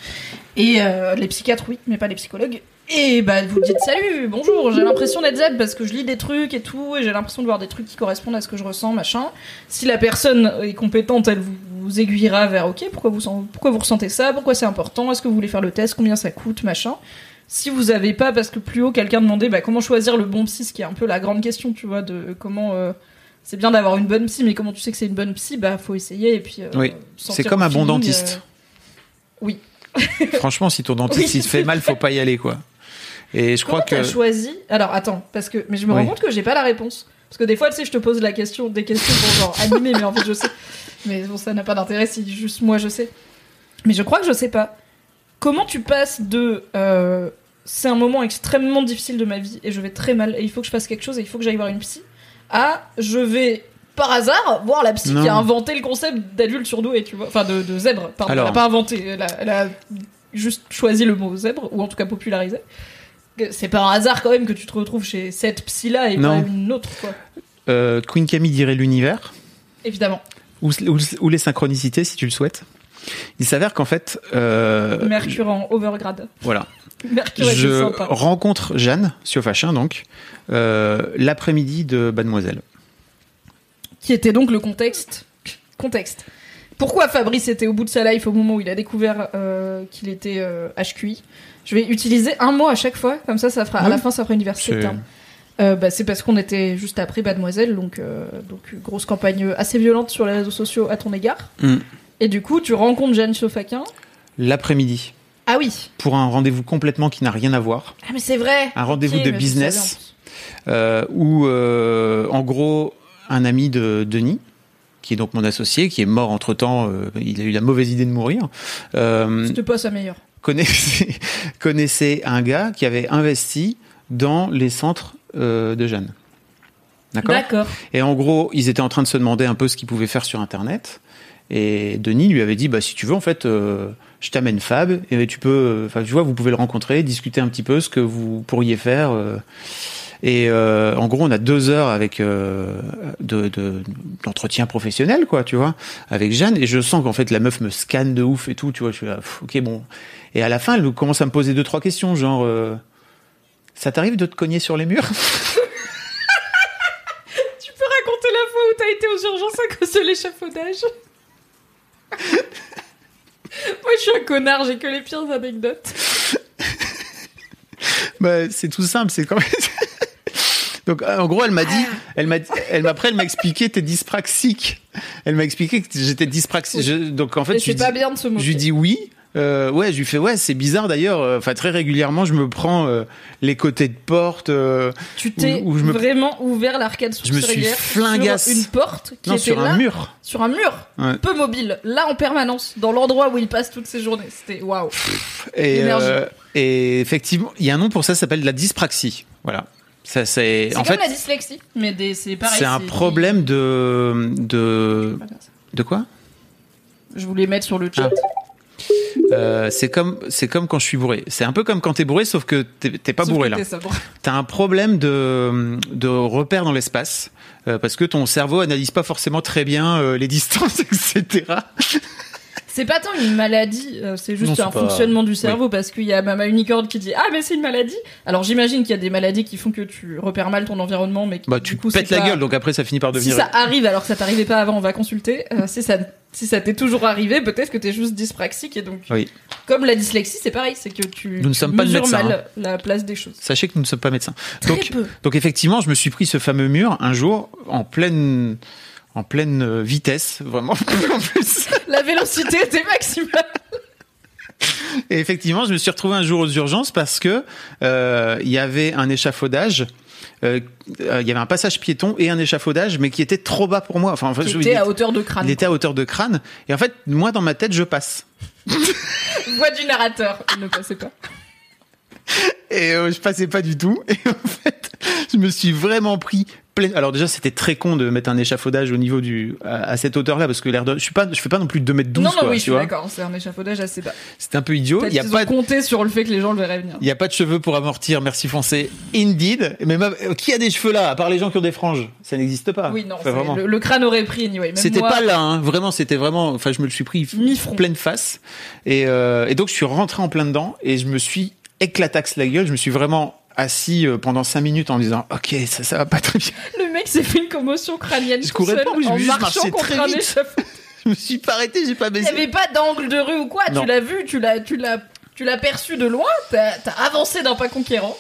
Et les psychiatres, oui, mais pas les psychologues. Et bah vous dites salut, bonjour, j'ai l'impression d'être Z parce que je lis des trucs et tout, et j'ai l'impression de voir des trucs qui correspondent à ce que je ressens, machin. Si la personne est compétente, elle vous, vous aiguillera vers ok, pourquoi vous, sen- pourquoi vous ressentez ça, pourquoi c'est important, est-ce que vous voulez faire le test, combien ça coûte, machin. Si vous avez pas, parce que plus haut, quelqu'un demandait bah, comment choisir le bon psy, ce qui est un peu la grande question, tu vois, de comment. euh, c'est bien d'avoir une bonne psy, mais comment tu sais que c'est une bonne psy? Bah, faut essayer et puis. euh, Oui. C'est comme un bon feeling, dentiste. euh, Oui. [LAUGHS] [LAUGHS] Franchement, si ton dentiste Oui, il se fait mal, faut pas y aller, quoi. Et je Comment crois que. t'as choisi? Alors attends, parce que mais je me Oui. rends compte que j'ai pas la réponse. Parce que des fois, tu sais, je te pose la question, des questions pour genre animer, mais en fait, je sais. Mais bon, ça n'a pas d'intérêt si juste moi je sais. Mais je crois que je sais pas. Comment tu passes de c'est un moment extrêmement difficile de ma vie et je vais très mal et il faut que je fasse quelque chose et il faut que j'aille voir une psy à je vais par hasard voir la psy Non. qui a inventé le concept d'adulte surdoué, tu vois. Enfin, de, de zèbre, pardon. Alors. Elle a pas inventé, elle a, elle a juste choisi le mot zèbre, ou en tout cas popularisé. C'est par hasard quand même que tu te retrouves chez cette psy-là et Non. pas une autre, quoi. euh, Queen Camille dirait l'univers, Évidemment. ou, ou- ou les synchronicités, si tu le souhaites. Il s'avère qu'en fait. euh, Mercure en overgrade. Voilà. Mercure Je sympa. rencontre Jeanne Siofachin, donc, euh, l'après-midi de Mademoiselle. Qui était donc le contexte. Contexte. Pourquoi Fabrice était au bout de sa life au moment où il a découvert euh, qu'il était HQI Je vais utiliser un mot à chaque fois, comme ça, ça fera, à la fin, ça fera de. Euh, bah, c'est parce qu'on était juste après Mademoiselle, donc, euh, donc grosse campagne assez violente sur les réseaux sociaux à ton égard. Mm. Et du coup, tu rencontres Jeanne Sofaquin. L'après-midi, Ah oui. pour un rendez-vous complètement qui n'a rien à voir, Ah mais c'est vrai. un rendez-vous de business. euh, où, euh, en gros, un ami de Denis, qui est donc mon associé, qui est mort entre-temps, euh, il a eu la mauvaise idée de mourir, C'était pas sa meilleure. connaissait, [LAUGHS] connaissait un gars qui avait investi dans les centres de Jeanne. D'accord? D'accord. Et en gros, ils étaient en train de se demander un peu ce qu'ils pouvaient faire sur Internet. Et Denis lui avait dit, bah, si tu veux, en fait, euh, je t'amène Fab, et tu peux, enfin, tu vois, vous pouvez le rencontrer, discuter un petit peu ce que vous pourriez faire. euh. Et euh, en gros, on a deux heures avec euh, de, de- d'entretien professionnel, quoi, tu vois, avec Jeanne. Et je sens qu'en fait, la meuf me scanne de ouf et tout, tu vois. Je suis là, ok, bon. Et à la fin, elle commence à me poser deux, trois questions, genre, ça t'arrive de te cogner sur les murs? [LAUGHS] Tu peux raconter la fois où t'as été aux urgences à cause de l'échafaudage? Moi, je suis un connard, j'ai que les pires anecdotes. Bah, c'est tout simple, c'est quand même. [LAUGHS] Donc, en gros, elle m'a dit, elle m'a, elle m'a après, elle m'a expliqué, t'es dyspraxique. Elle m'a expliqué que j'étais dyspraxique. Oui. Je- donc, en fait, Et je lui c'est pas dis- bien de se moquer. je lui dis oui. Euh, ouais, je lui fais ouais, c'est bizarre d'ailleurs. euh, Enfin, très régulièrement, je me prends euh, les côtés de porte. euh, Tu t'es où- où je me- vraiment ouvert l'arcade Je me suis flingasse. sur une porte qui non, était sur là, un mur. sur un mur, Ouais. peu mobile, là en permanence, dans l'endroit où il passe toutes ses journées. C'était waouh. Et, effectivement, il y a un nom pour ça, ça s'appelle la dyspraxie. Voilà. Ça, c'est C'est en comme fait, la dyslexie, mais des- c'est pareil. c'est un problème de de de quoi? Je voulais mettre sur le chat. Euh, c'est comme c'est comme quand je suis bourré. C'est un peu comme quand t'es bourré, sauf que t'es pas Sauf bourré là. T'as un problème de de repère dans l'espace euh, parce que ton cerveau analyse pas forcément très bien euh, les distances, [LAUGHS] etc. C'est pas tant une maladie, euh, c'est juste Non, un pas- fonctionnement du cerveau parce qu'il y a Mama Unicorn qui dit ah mais c'est une maladie. Alors j'imagine qu'il y a des maladies qui font que tu repères mal ton environnement, mais qui, Bah tu coup, pètes la pas- gueule, donc après ça finit par Si devenir. ça arrive alors que ça t'arrivait pas avant, on va consulter. Euh, si ça si ça t'est toujours arrivé, peut-être que t'es juste dyspraxique et donc Oui. comme la dyslexie, c'est pareil, c'est que tu, Nous ne sommes pas médecins, mal la place des choses. Sachez que nous ne sommes pas médecins. Très Donc peu. donc effectivement, je me suis pris ce fameux mur un jour en pleine en pleine euh, vitesse, vraiment [LAUGHS] en plus. La vélocité était maximale. Et effectivement, je me suis retrouvé un jour aux urgences parce que euh, il y avait un échafaudage. euh, euh, il y avait un passage piéton et un échafaudage, mais qui était trop bas pour moi. Enfin, je- C'était il, à hauteur de crâne. il était à hauteur de crâne. Et en fait, moi, dans ma tête, je passe. [LAUGHS] Voix du narrateur. Il ne passait pas. Et je passais pas du tout. Et en fait, je me suis vraiment pris. Alors déjà, c'était très con de mettre un échafaudage au niveau du à, à cette hauteur-là parce que l'air de, je suis pas, je fais pas non plus 2 mètres 12 non, non, quoi, oui, je suis d'accord. C'est un échafaudage assez bas. C'était un peu idiot. Il y a pas compté sur le fait que les gens le verraient venir. il y a pas de cheveux pour amortir, merci foncé. Indeed. Mais même, euh, qui a des cheveux là, à part les gens qui ont des franges? Ça n'existe pas. Oui, non, Enfin, vraiment. le, le crâne aurait pris anyway. C'était pas là, hein. vraiment, c'était vraiment. Enfin, je me le suis pris pleine face, et, euh, et donc je suis rentré en plein dedans et je me suis éclataxe la gueule. Je me suis vraiment assis euh, pendant cinq minutes en me disant, ok, ça, ça va pas très bien. [LAUGHS] Le mec s'est fait une commotion crânienne. Je tout courais seul pas, je en juste marchant contre très un. [LAUGHS] Je me suis pas arrêté, j'ai pas Il n'y baissé. avait pas d'angle de rue ou quoi. Non. Tu l'as vu, tu l'as, tu l'as, tu l'as perçu de loin. T'as, t'as avancé d'un pas conquérant.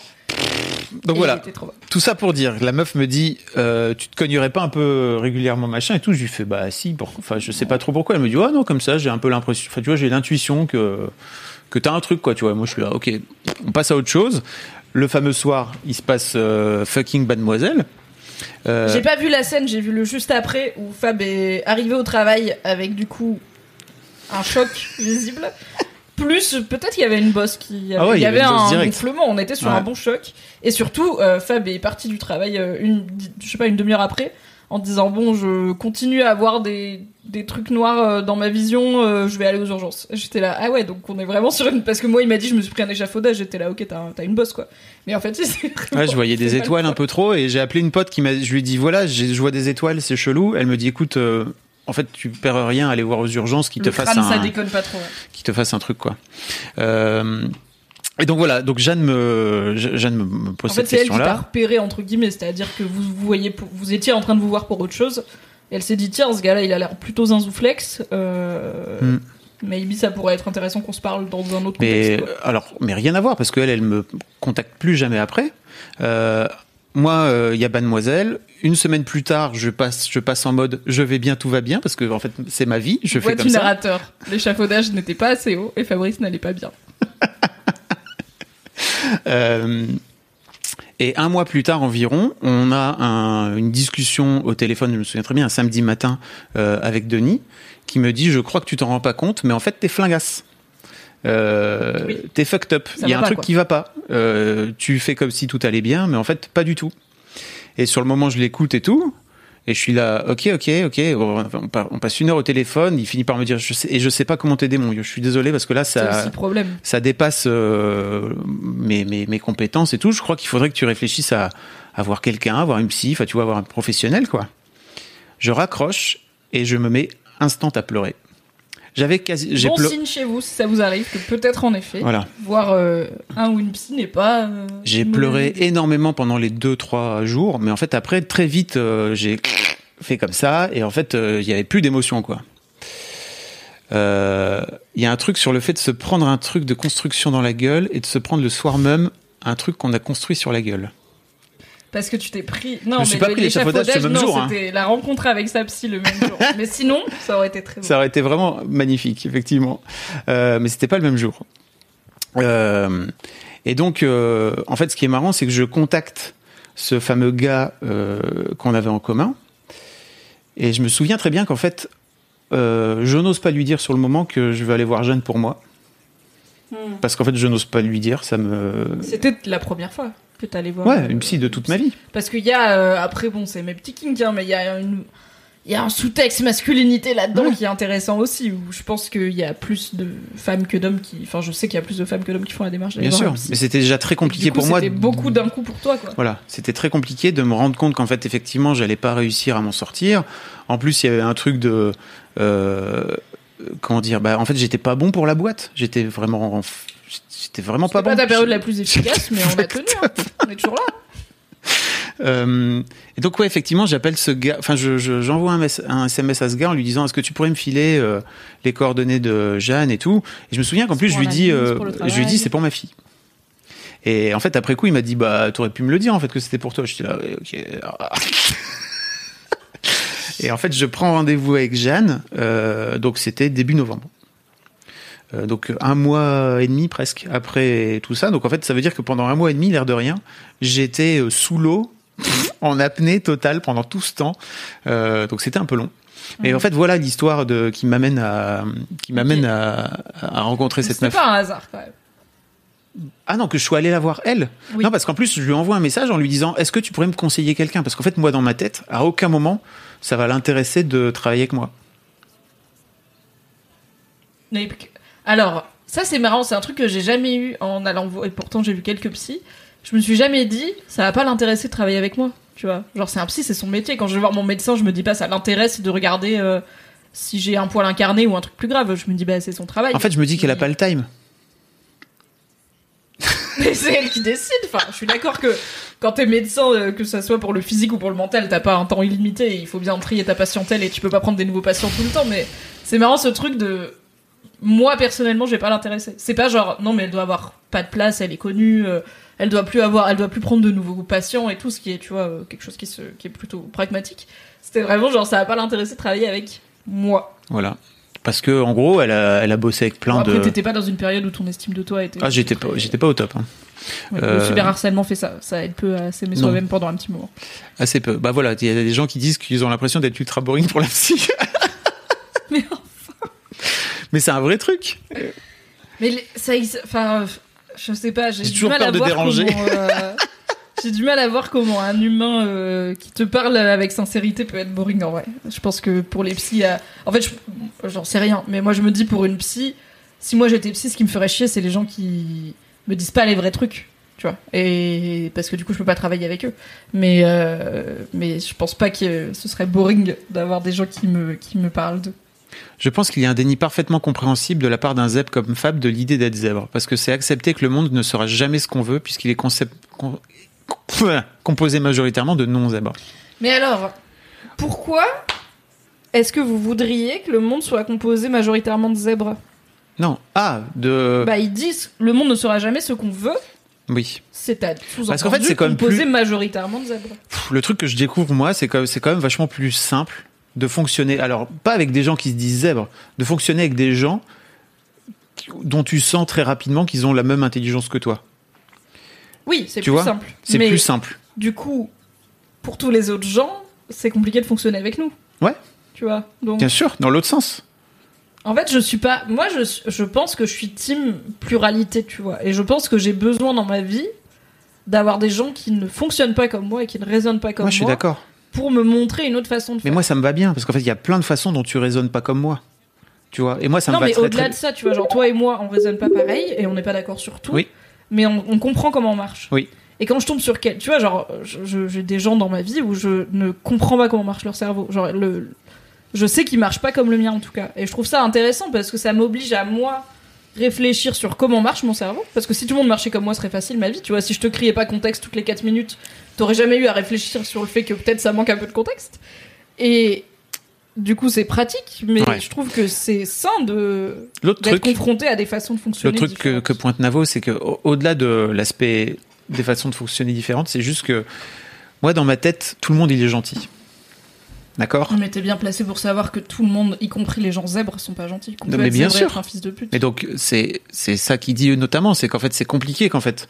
Donc voilà. Tout ça pour dire, la meuf me dit, euh, tu te cognerais pas un peu régulièrement machin et tout. Je lui fais, bah si. pour- Enfin, je sais pas trop pourquoi. Elle me dit, oh non, comme ça, j'ai un peu l'impression. Enfin, tu vois, j'ai l'intuition que que t'as un truc quoi. Tu vois, moi je suis là. Ok, on passe à autre chose. Le fameux soir, il se passe euh, fucking Mademoiselle. Euh, J'ai pas vu la scène, j'ai vu le juste après où Fab est arrivé au travail avec du coup un choc visible. Plus peut-être qu'il y avait une bosse qui Ah ouais, il y avait, un gonflement, on était sur Ouais. un bon choc et surtout euh, Fab est parti du travail une je sais pas une demi-heure après en disant bon je continue à avoir des, des trucs noirs euh, dans ma vision euh, je vais aller aux urgences. J'étais là ah ouais donc on est vraiment sur une parce que moi il m'a dit je me suis pris un échafaudage j'étais là OK t'as une bosse quoi. Mais en fait [LAUGHS] c'est Ouais, je voyais des étoiles un peu trop et j'ai appelé une pote qui m'a, je lui ai dit voilà, je vois des étoiles, c'est chelou. Elle me dit écoute, euh, en fait, tu perds rien à aller voir aux urgences qui te fassent ça un, déconne pas trop. ouais. qui te fasse un truc quoi. Euh, et donc voilà, donc Jeanne me, Je- Jeanne me, pose En fait, cette c'est elle qui t'a question-là. repéré entre guillemets, c'est-à-dire que vous vous voyez, pour- vous étiez en train de vous voir pour autre chose. Et elle s'est dit tiens, ce gars-là, il a l'air plutôt zinzouflex. Euh, Hmm. Maybe ça pourrait être intéressant qu'on se parle dans un autre Mais contexte. quoi. alors, mais rien à voir parce qu'elle, elle me contacte plus jamais après. Euh, moi, euh, il y a Mademoiselle. Une semaine plus tard, je passe, je passe en mode je vais bien, tout va bien parce que en fait, c'est ma vie. Je Voix fais du comme ça. narrateur. L'échafaudage n'était pas assez haut et Fabrice n'allait pas bien. Euh, et un mois plus tard environ, on a un- une discussion au téléphone, je me souviens très bien, un samedi matin euh, avec Denis, qui me dit, je crois que tu t'en rends pas compte, mais en fait, t'es flingasse. Euh, Oui. T'es fucked up. Il y a un pas, truc quoi. qui va pas. Euh, tu fais comme si tout allait bien, mais en fait, pas du tout. Et sur le moment, je l'écoute et tout. Et je suis là, ok, ok, ok. On, pa- on passe une heure au téléphone. Il finit par me dire, je sais, et je sais pas comment t'aider, mon vieux. Je suis désolé parce que là, ça, problème. ça dépasse euh, mes, mes, mes compétences et tout. Je crois qu'il faudrait que tu réfléchisses à, à voir quelqu'un, à voir une psy, enfin, tu vois, avoir un professionnel, quoi. Je raccroche et je me mets instant à pleurer. J'avais quasi, j'ai Bon signe chez vous si ça vous arrive que peut-être en effet, Voilà. voir euh, un ou une psy n'est pas. euh, J'ai pleuré idée. énormément pendant les deux trois jours, mais en fait après très vite euh, j'ai fait comme ça et en fait il y avait plus d'émotion quoi. Il y a un truc sur le fait de se prendre un truc de construction dans la gueule et de se prendre le soir même un truc qu'on a construit sur la gueule. Parce que tu t'es pris. Non, Je me suis mais pas pris l'échafaudage ce même non, jour, hein. C'était la rencontre avec sa psy le même jour. [LAUGHS] mais sinon, ça aurait été très beau. Ça aurait été vraiment magnifique, effectivement. Euh, mais c'était pas le même jour. Euh, et donc, euh, en fait, ce qui est marrant, c'est que je contacte ce fameux gars euh, qu'on avait en commun. Et je me souviens très bien qu'en fait, euh, je n'ose pas lui dire sur le moment que je vais aller voir Jeanne pour moi. Hmm. Parce qu'en fait, je n'ose pas lui dire, ça me... C'était la première fois que t'allais voir. Ouais, euh, une psy de toute ma vie. Parce qu'il y a, euh, après, bon, c'est mes petits kinks, hein, mais il y a une. Il y a un sous-texte masculinité là-dedans Ouais. qui est intéressant aussi, où je pense qu'il y a plus de femmes que d'hommes qui. Enfin, je sais qu'il y a plus de femmes que d'hommes qui font la démarche d'aller Bien voir sûr. Mais c'était déjà très compliqué coup, pour moi. C'était beaucoup d'un coup pour toi, quoi. Voilà, c'était très compliqué de me rendre compte qu'en fait, effectivement, j'allais pas réussir à m'en sortir. En plus, il y avait un truc de, euh, comment dire, bah, en fait, j'étais pas bon pour la boîte. J'étais vraiment, j'étais vraiment pas C'était bon. pas ta période la plus [LAUGHS] efficace, mais on a tenu. hein. On est toujours là. [LAUGHS] Euh, et donc ouais, effectivement, j'appelle ce gars. Enfin, je, je- j'envoie un, SMS à ce gars en lui disant Est-ce que tu pourrais me filer euh, les coordonnées de Jeanne et tout? Et je me souviens qu'en C'est plus, je pour lui dis, c'est euh, je lui dis, c'est pour ma fille. Et en fait, après coup, il m'a dit Bah, t'aurais pu me le dire en fait que c'était pour toi. J'étais là, ok. [LAUGHS] et en fait, je prends rendez-vous avec Jeanne. euh, donc c'était début novembre. Euh, donc un mois et demi presque après tout ça. Donc en fait, ça veut dire que pendant un mois et demi, l'air de rien, j'étais euh, sous l'eau, [LAUGHS] en apnée totale pendant tout ce temps. Euh, donc c'était un peu long. Mais Mhm. en fait, voilà l'histoire de qui m'amène à qui m'amène à, à rencontrer cette C'était meuf. pas un hasard, quand même. Ah non, que je sois allé la voir elle. Oui. Non, parce qu'en plus, je lui envoie un message en lui disant Est-ce que tu pourrais me conseiller quelqu'un? Parce qu'en fait, moi, dans ma tête, à aucun moment, ça va l'intéresser de travailler avec moi. Mais- Alors, ça c'est marrant, c'est un truc que j'ai jamais eu en allant voir, et pourtant j'ai vu quelques psys. Je me suis jamais dit, ça va pas l'intéresser de travailler avec moi, tu vois. Genre, c'est un psy, c'est son métier. Quand je vais voir mon médecin, je me dis pas, ça l'intéresse de regarder euh, si j'ai un poil incarné ou un truc plus grave. Je me dis, bah, c'est son travail. En fait, je me dis qu'elle a pas le time. [LAUGHS] Mais c'est elle qui décide. Enfin, je suis d'accord que quand t'es médecin, euh, que ça soit pour le physique ou pour le mental, t'as pas un temps illimité. Il faut bien trier ta patientèle et tu peux pas prendre des nouveaux patients tout le temps. Mais c'est marrant ce truc de. Moi personnellement, je vais pas l'intéresser. C'est pas genre non, mais elle doit avoir pas de place, elle est connue, euh, elle doit plus avoir, elle doit plus prendre de nouveaux patients et tout, ce qui est, tu vois, euh, quelque chose qui, se, qui est plutôt pragmatique. C'était vraiment genre ça va pas l'intéresser de travailler avec moi. Voilà. Parce que, en gros, elle a, elle a bossé avec plein Bon, après, de. t'étais pas dans une période où ton estime de toi était. Ah, j'étais pas, j'étais pas au top. hein. Ouais, euh, Le cyberharcèlement fait ça. Ça aide peu à s'aimer soi-même pendant un petit moment. Assez peu. Bah voilà, il y a des gens qui disent qu'ils ont l'impression d'être ultra boring pour la psy. [LAUGHS] Mais Mais c'est un vrai truc. Mais ça, enfin, je sais pas, j'ai toujours mal peur à de voir déranger. comment, euh, [LAUGHS] j'ai du mal à voir comment un humain euh, qui te parle avec sincérité peut être boring en vrai. Je pense que pour les psys, euh, en fait, je- j'en sais rien, mais moi je me dis pour une psy, si moi j'étais psy, ce qui me ferait chier, c'est les gens qui me disent pas les vrais trucs. Tu vois, et parce que du coup je peux pas travailler avec eux, mais euh, mais je pense pas que ce serait boring d'avoir des gens qui me qui me parlent d'eux. Je pense qu'il y a un déni parfaitement compréhensible de la part d'un zèbre comme Fab de l'idée d'être zèbre. Parce que c'est accepter que le monde ne sera jamais ce qu'on veut, puisqu'il est concept- [LAUGHS] composé majoritairement de non-zèbres. Mais alors, pourquoi est-ce que vous voudriez que le monde soit composé majoritairement de zèbres? Non. Ah, de. Bah, ils disent le monde ne sera jamais ce qu'on veut, oui. c'est à Parce qu'en fait, c'est quand composé plus- majoritairement de zèbres. Pff, Le truc que je découvre, moi, c'est que c'est quand même vachement plus simple de fonctionner. Alors, pas avec des gens qui se disent zèbres, de fonctionner avec des gens dont tu sens très rapidement qu'ils ont la même intelligence que toi. Oui, c'est plus vois, simple. C'est plus simple. du coup, pour tous les autres gens, c'est compliqué de fonctionner avec nous. Ouais. Tu vois? Donc, Bien sûr, dans l'autre sens. En fait, je suis pas. Moi, je, je pense que je suis team pluralité, tu vois. Et je pense que j'ai besoin dans ma vie d'avoir des gens qui ne fonctionnent pas comme moi et qui ne raisonnent pas comme moi, je suis moi d'accord. Pour me montrer une autre façon de Mais faire. moi, ça me va bien, parce qu'en fait, il y a plein de façons dont tu raisonnes pas comme moi. Tu vois Et moi, ça non, me va mais très, au-delà de ça, tu vois, genre toi et moi, on raisonne pas pareil et on n'est pas d'accord sur tout. Oui. Mais on, on comprend comment on marche. Oui. Et quand je tombe sur quel, tu vois, genre, j'ai des gens dans ma vie où je ne comprends pas comment marche leur cerveau. Genre, le, je sais qu'ils marchent pas comme le mien en tout cas. Et je trouve ça intéressant parce que ça m'oblige à moi réfléchir sur comment marche mon cerveau. Parce que si tout le monde marchait comme moi, ce serait facile ma vie. Tu vois, si je te criais pas contexte toutes les 4 minutes, t'aurais jamais eu à réfléchir sur le fait que peut-être ça manque un peu de contexte. Et du coup, c'est pratique, mais Ouais. je trouve que c'est sain de d'être truc, confronté à des façons de le fonctionner. truc que, différentes. que pointe Navo, c'est que au- au-delà de l'aspect des façons de fonctionner différentes, c'est juste que moi, dans ma tête, tout le monde, il est gentil. D'accord On était bien placé pour savoir que tout le monde, y compris les gens zèbres, sont pas gentils. Non, mais bien sûr. être un fils de pute. Et donc, c'est c'est ça qui dit notamment, c'est qu'en fait, c'est compliqué qu'en fait.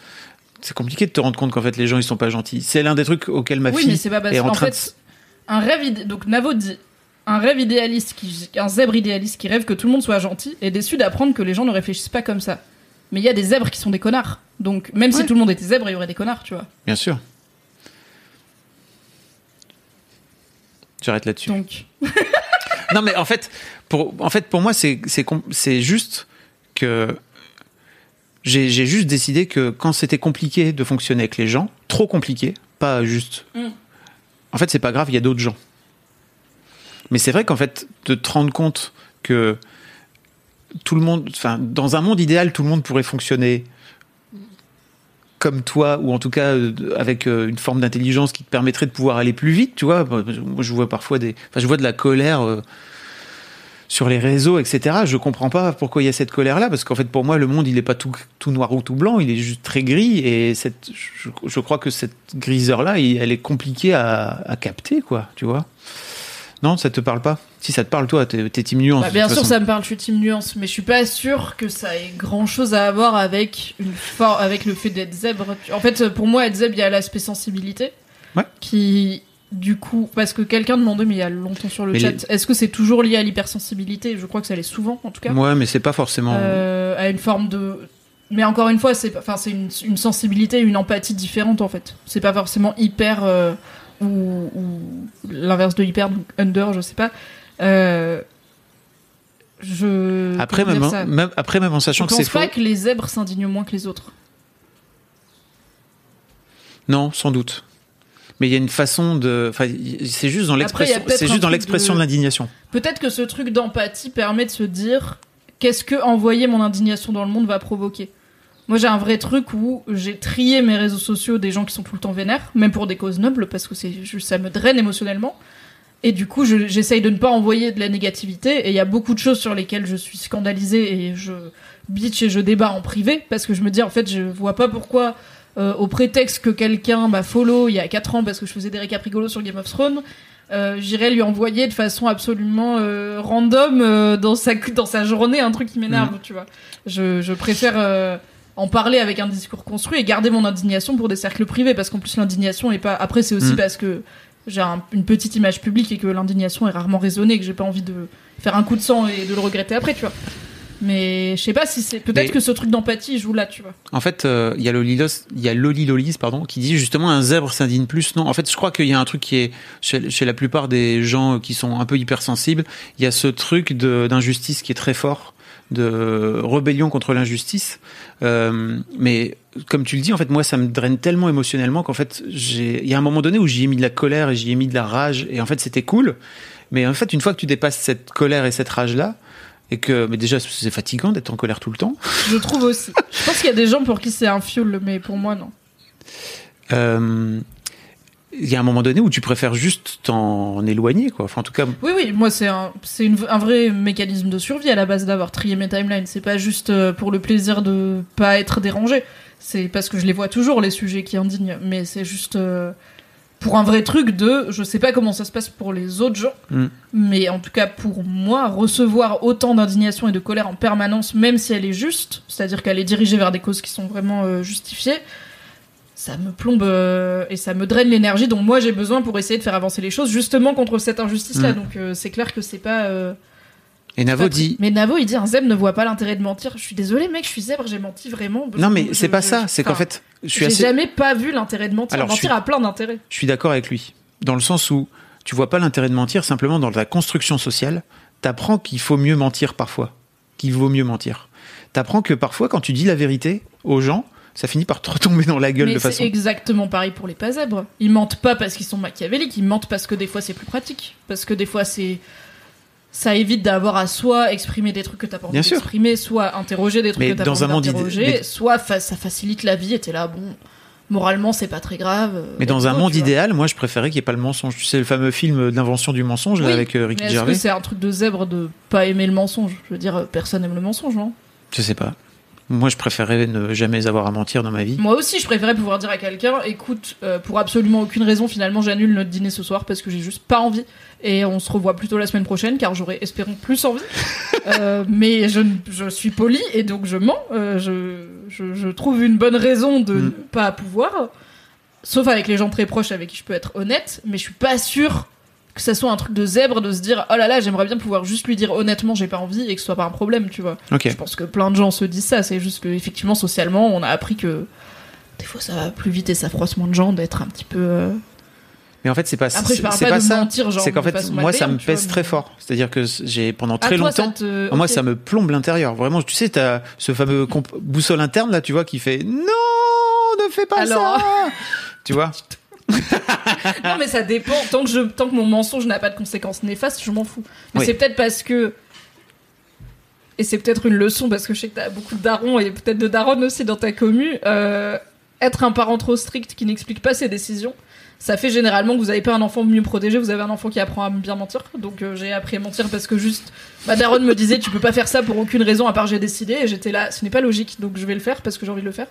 C'est compliqué de te rendre compte qu'en fait, les gens, ils sont pas gentils. C'est l'un des trucs auxquels ma oui, fille mais c'est pas parce est en qu'en train fait, un rêve. Donc Navo dit un rêve idéaliste, qui, un zèbre idéaliste qui rêve que tout le monde soit gentil est déçu d'apprendre que les gens ne réfléchissent pas comme ça. Mais il y a des zèbres qui sont des connards. Donc même si tout le monde était zèbre, il y aurait des connards, tu vois. de. Bien sûr. J'arrête là-dessus. Donc Non, mais en fait, pour, en fait, pour moi, c'est, c'est, com- c'est juste que j'ai, j'ai juste décidé que quand c'était compliqué de fonctionner avec les gens, trop compliqué, pas juste. Mm. En fait, c'est pas grave, il y a d'autres gens. Mais c'est vrai qu'en fait, de te rendre compte que tout le monde, enfin, dans un monde idéal, tout le monde pourrait fonctionner comme toi, ou en tout cas euh, avec euh, une forme d'intelligence qui te permettrait de pouvoir aller plus vite, tu vois. Moi, je vois parfois des, enfin, je vois de la colère euh, sur les réseaux, etc. Je comprends pas pourquoi il y a cette colère-là, parce qu'en fait, pour moi, le monde, il est pas tout, tout noir ou tout blanc, il est juste très gris, et cette, je, crois que cette griseur-là, elle est compliquée à, à capter, quoi, tu vois. Non, ça te parle pas Si ça te parle, toi, t'es, t'es team nuance. Bah, bien sûr, façon. ça me parle, je suis team nuance, mais je suis pas sûre que ça ait grand chose à voir avec une for- avec le fait d'être zèbre. En fait, pour moi, être zèbre, il y a l'aspect sensibilité. Ouais. Qui, du coup, parce que quelqu'un demandait, mais il y a longtemps sur le Mais chat, les- est-ce que c'est toujours lié à l'hypersensibilité? Je crois que ça l'est souvent, en tout cas. Ouais, mais c'est pas forcément. Euh, à une forme de mais encore une fois, c'est pas- enfin c'est une, une sensibilité, une empathie différente en fait. C'est pas forcément hyper euh, ou, ou l'inverse de hyper, donc under, je sais pas. Euh, je Après même, en- même après même en sachant Je que c'est pense faux. pas que les zèbres s'indignent moins que les autres. Non, sans doute. Mais il y a une façon de. Enfin, c'est juste dans l'expression. peut-être C'est un juste dans truc l'expression de- de l'indignation. Peut-être que ce truc d'empathie permet de se dire qu'est-ce que envoyer mon indignation dans le monde va provoquer. Moi, j'ai un vrai truc où j'ai trié mes réseaux sociaux des gens qui sont tout le temps vénères, même pour des causes nobles, parce que c'est juste- ça me draine émotionnellement. Et du coup, je- j'essaye de ne pas envoyer de la négativité. Et il y a beaucoup de choses sur lesquelles je suis scandalisée et je bitch et je débat en privé parce que je me dis en fait, je vois pas pourquoi, euh, au prétexte que quelqu'un m'a follow il y a 4 ans parce que je faisais des récaps rigolos sur Game of Thrones, euh, j'irais lui envoyer de façon absolument euh, random euh, dans sa dans sa journée un truc qui m'énerve, tu vois. Je, je préfère euh, en parler avec un discours construit et garder mon indignation pour des cercles privés parce qu'en plus l'indignation est pas. Après c'est aussi Mm. parce que j'ai un- une petite image publique et que l'indignation est rarement raisonnée et que j'ai pas envie de faire un coup de sang et de le regretter après, tu vois. Mais je sais pas si c'est peut-être que ce truc d'empathie joue là, tu vois. En fait, euh, il y a Lolilos, il y a Loli Lolis, pardon, qui dit justement un zèbre s'indigne plus. Non, en fait, je crois qu'il y a un truc qui est chez, chez la plupart des gens qui sont un peu hypersensibles. Il y a ce truc d'injustice qui est très fort, de rébellion contre l'injustice. Euh, mais comme tu le dis, en fait, moi, ça me draine tellement émotionnellement qu'en fait, il y a un moment donné où j'y ai mis de la colère et j'y ai mis de la rage et en fait, c'était cool. Mais en fait, une fois que tu dépasses cette colère et cette rage-là, et que, mais déjà, c'est fatigant d'être en colère tout le temps. Je trouve aussi. Je pense qu'il y a des gens pour qui c'est un fuel, mais pour moi non. Euh, il y a un moment donné où tu préfères juste t'en éloigner, quoi. Enfin, en tout cas, Oui, oui, moi c'est un, c'est une- un vrai mécanisme de survie à la base d'avoir trié mes timelines. C'est pas juste euh, pour le plaisir de pas être dérangé. C'est parce que je les vois toujours les sujets qui indignent. Mais c'est juste euh, pour un vrai truc de, je sais pas comment ça se passe pour les autres gens, Mm. mais en tout cas pour moi, recevoir autant d'indignation et de colère en permanence, même si elle est juste, c'est-à-dire qu'elle est dirigée vers des causes qui sont vraiment euh, justifiées. Ça me plombe euh, et ça me draine l'énergie dont moi j'ai besoin pour essayer de faire avancer les choses justement contre cette injustice-là. Mm. Donc euh, c'est clair que c'est pas. euh, et Navo pas- dit, Mais Navo il dit un zèbre ne voit pas l'intérêt de mentir. Je suis désolé mec, je suis zèbre, j'ai menti vraiment. non, mais c'est pas je- ça. C'est qu'en fait, je suis J'ai assez, jamais pas vu l'intérêt de mentir. Alors, je mentir suis- a plein d'intérêts. je suis d'accord avec lui. Dans le sens où tu vois pas l'intérêt de mentir simplement dans la construction sociale. T'apprends qu'il faut mieux mentir parfois. Qu'il vaut mieux mentir. T'apprends que parfois, quand tu dis la vérité aux gens, ça finit par te retomber dans la gueule Mais de c'est façon. exactement pareil pour les pas zèbres. Ils mentent pas parce qu'ils sont machiavéliques, ils mentent parce que des fois c'est plus pratique. Parce que des fois c'est. Ça évite d'avoir à soit exprimer des trucs que t'as pas envie d'exprimer, soit interroger des trucs Mais que t'as pas envie d'interroger, mais- soit fa- ça facilite la vie et t'es là, bon, moralement c'est pas très grave. euh, Mais dans un monde idéal, moi, je préférais qu'il n'y ait pas le mensonge. Tu sais, le fameux film d'invention du mensonge là, avec euh, Ricky Mais est-ce Gervais. que c'est un truc de zèbre de pas aimer le mensonge? Je veux dire, euh, personne aime le mensonge, non? Je sais pas. Moi, je préférais ne jamais avoir à mentir dans ma vie. Moi aussi, je préférais pouvoir dire à quelqu'un, écoute, euh, pour absolument aucune raison, finalement, j'annule notre dîner ce soir parce que j'ai juste pas envie. Et on se revoit plutôt la semaine prochaine, car j'aurais, espérons, plus envie. [LAUGHS] Euh, mais je, je suis poli et donc je mens. Euh, je, je, je trouve une bonne raison de Mm. ne pas pouvoir. Sauf avec les gens très proches avec qui je peux être honnête, mais je suis pas sûre que ça soit un truc de zèbre de se dire oh là là j'aimerais bien pouvoir juste lui dire honnêtement j'ai pas envie et que ce soit pas un problème tu vois je pense que plein de gens se disent ça, c'est juste que effectivement socialement, on a appris que des fois ça va plus vite et ça froisse moins de gens d'être un petit peu. euh, Mais en fait, c'est pas Après, je parle c'est pas pas de ça. mentir, genre, C'est qu'en fait, moi, ça me vois, pèse mais- très fort. C'est-à-dire que j'ai pendant Ah, très toi, longtemps. te- Moi, ça me plombe l'intérieur. Vraiment, tu sais, t'as ce fameux boussole interne là, tu vois, qui fait non, ne fais pas Alors- ça. [LAUGHS] tu vois? [LAUGHS] Non, mais ça dépend. Tant que, je, tant que mon mensonge n'a pas de conséquences néfastes, je m'en fous. Mais Oui. c'est peut-être parce que. Et c'est peut-être une leçon parce que je sais que t'as beaucoup de darons et peut-être de darons aussi dans ta commu. euh, être un parent trop strict qui n'explique pas ses décisions, ça fait généralement que vous n'avez pas un enfant mieux protégé, vous avez un enfant qui apprend à bien mentir. Donc euh, j'ai appris à mentir parce que juste. Ma daronne me disait tu peux pas faire ça pour aucune raison à part j'ai décidé et j'étais là ce n'est pas logique donc je vais le faire parce que j'ai envie de le faire.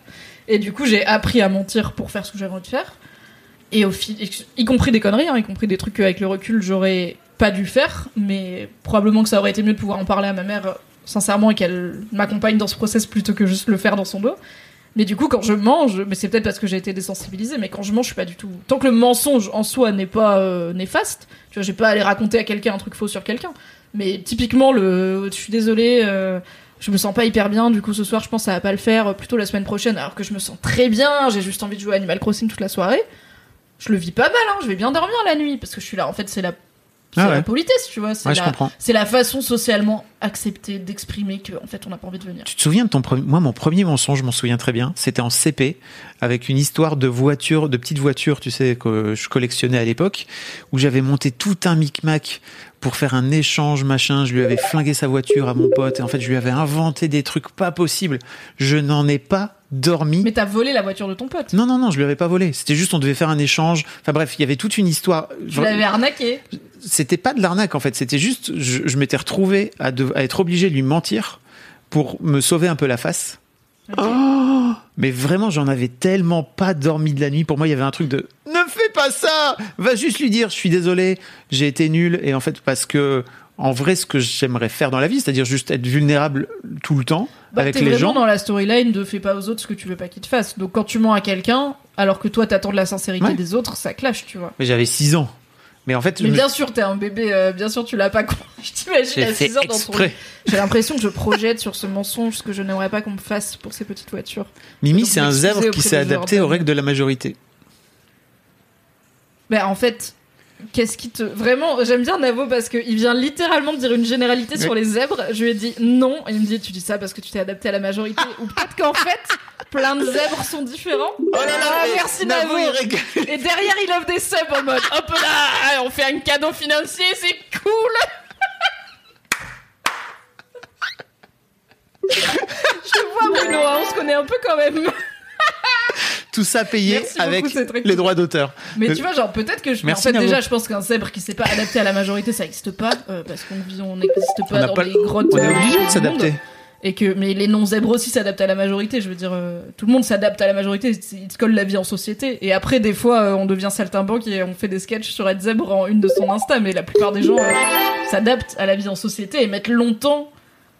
Et du coup j'ai appris à mentir pour faire ce que j'avais envie de faire. Et au fil, y compris des conneries, hein, y compris des trucs qu'avec le recul j'aurais pas dû faire, mais probablement que ça aurait été mieux de pouvoir en parler à ma mère euh, sincèrement et qu'elle m'accompagne dans ce process plutôt que juste le faire dans son dos. Mais du coup, quand je mange, mais c'est peut-être parce que j'ai été désensibilisée, mais quand je mange, je suis pas du tout. Tant que le mensonge en soi n'est pas euh, néfaste, tu vois, j'ai pas à aller raconter à quelqu'un un truc faux sur quelqu'un. Mais typiquement, le, je suis désolée, euh, je me sens pas hyper bien, du coup ce soir je pense va pas le faire, euh, plutôt la semaine prochaine, alors que je me sens très bien, j'ai juste envie de jouer à Animal Crossing toute la soirée. Je le vis pas mal, hein, je vais bien dormir la nuit, parce que je suis là, en fait c'est la, c'est Ah la politesse, tu vois, c'est Ouais, la, la façon socialement acceptée d'exprimer que en fait on n'a pas envie de venir. Tu te souviens de ton premier Moi, mon premier mensonge, je m'en souviens très bien. C'était en CP, avec une histoire de voiture, de petite voiture, tu sais, que je collectionnais à l'époque, où j'avais monté tout un micmac pour faire un échange, machin. Je lui avais flingué sa voiture à mon pote, et en fait, je lui avais inventé des trucs pas possibles. Je n'en ai pas dormi. Mais t'as volé la voiture de ton pote. Non, non, non, je lui avais pas volé. C'était juste, on devait faire un échange. Enfin bref, il y avait toute une histoire. Tu l'avais arnaqué. C'était pas de l'arnaque en fait. C'était juste, je, je m'étais retrouvé à, de- à être obligé de lui mentir pour me sauver un peu la face. Oh mais vraiment, j'en avais tellement pas dormi de la nuit. Pour moi, il y avait un truc de ne fais pas ça. Va juste lui dire, je suis désolé, j'ai été nul. Et en fait, parce que en vrai, ce que j'aimerais faire dans la vie, c'est-à-dire juste être vulnérable tout le temps Bah, avec les vraiment gens. dans la storyline de fais pas aux autres ce que tu veux pas qu'ils te fassent. Donc quand tu mens à quelqu'un, alors que toi t'attends de la sincérité Ouais. des autres, ça clash, tu vois. Mais j'avais 6 ans. Mais en fait, Mais me- bien sûr, t'es un bébé, euh, bien sûr tu l'as pas con. [LAUGHS] Je t'imagine à fait 6 ans dans ton. J'ai l'impression que je projette sur ce mensonge ce que je n'aimerais pas qu'on me fasse pour ces petites voitures. Mimi, c'est un zèbre qui s'est adapté aux règles de la majorité. Ben en fait, qu'est-ce qui te. Vraiment, j'aime bien Navo parce qu'il vient littéralement de dire une généralité sur les zèbres. Je lui ai dit non. Et il me dit tu dis ça parce que tu t'es adapté à la majorité. Ou peut-être qu'en fait, plein de zèbres sont différents. Oh là là, Ah, merci Navo. Et derrière, il offre des subs en mode hop là, on fait un cadeau financier, c'est cool. Je vois Bruno, hein, on se connaît un peu quand même. Tout ça payé Merci avec les cool. droits d'auteur. Mais Euh, tu vois, genre peut-être que je. mais en merci, fait, déjà, je pense qu'un zèbre qui s'est pas adapté à la majorité, ça n'existe pas euh, parce qu'on on n'existe On pas n'a dans pas- les grottes. On est euh, obligé de s'adapter. Et que, mais les non-zèbres aussi s'adaptent à la majorité. Je veux dire, euh, tout le monde s'adapte à la majorité. Ils se collent la vie en société. Et après, des fois, euh, on devient saltimbanque et on fait des sketchs sur être zèbre en une de son Insta. Mais la plupart des gens s'adaptent à la vie en société et mettent longtemps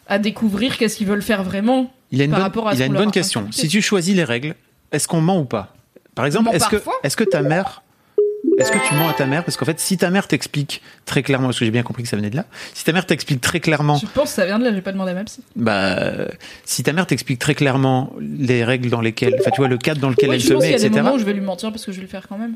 à découvrir qu'est-ce qu'ils veulent faire vraiment. Il a une par bonne, rapport à il a une bonne question. Si tu choisis les règles, est-ce qu'on ment ou pas? Par exemple, est-ce que, ta mère, est-ce que tu mens à ta mère? Parce qu'en fait, si ta mère t'explique très clairement, parce que j'ai bien compris que ça venait de là, si ta mère t'explique très clairement, Je pense que ça vient de là. J'ai pas demandé à ma psy. bah, si ta mère t'explique très clairement les règles dans lesquelles, enfin, tu vois, le cadre dans lequel Oui, elle je se pense met, y a des etc. moments où je vais lui mentir parce que je vais le faire quand même.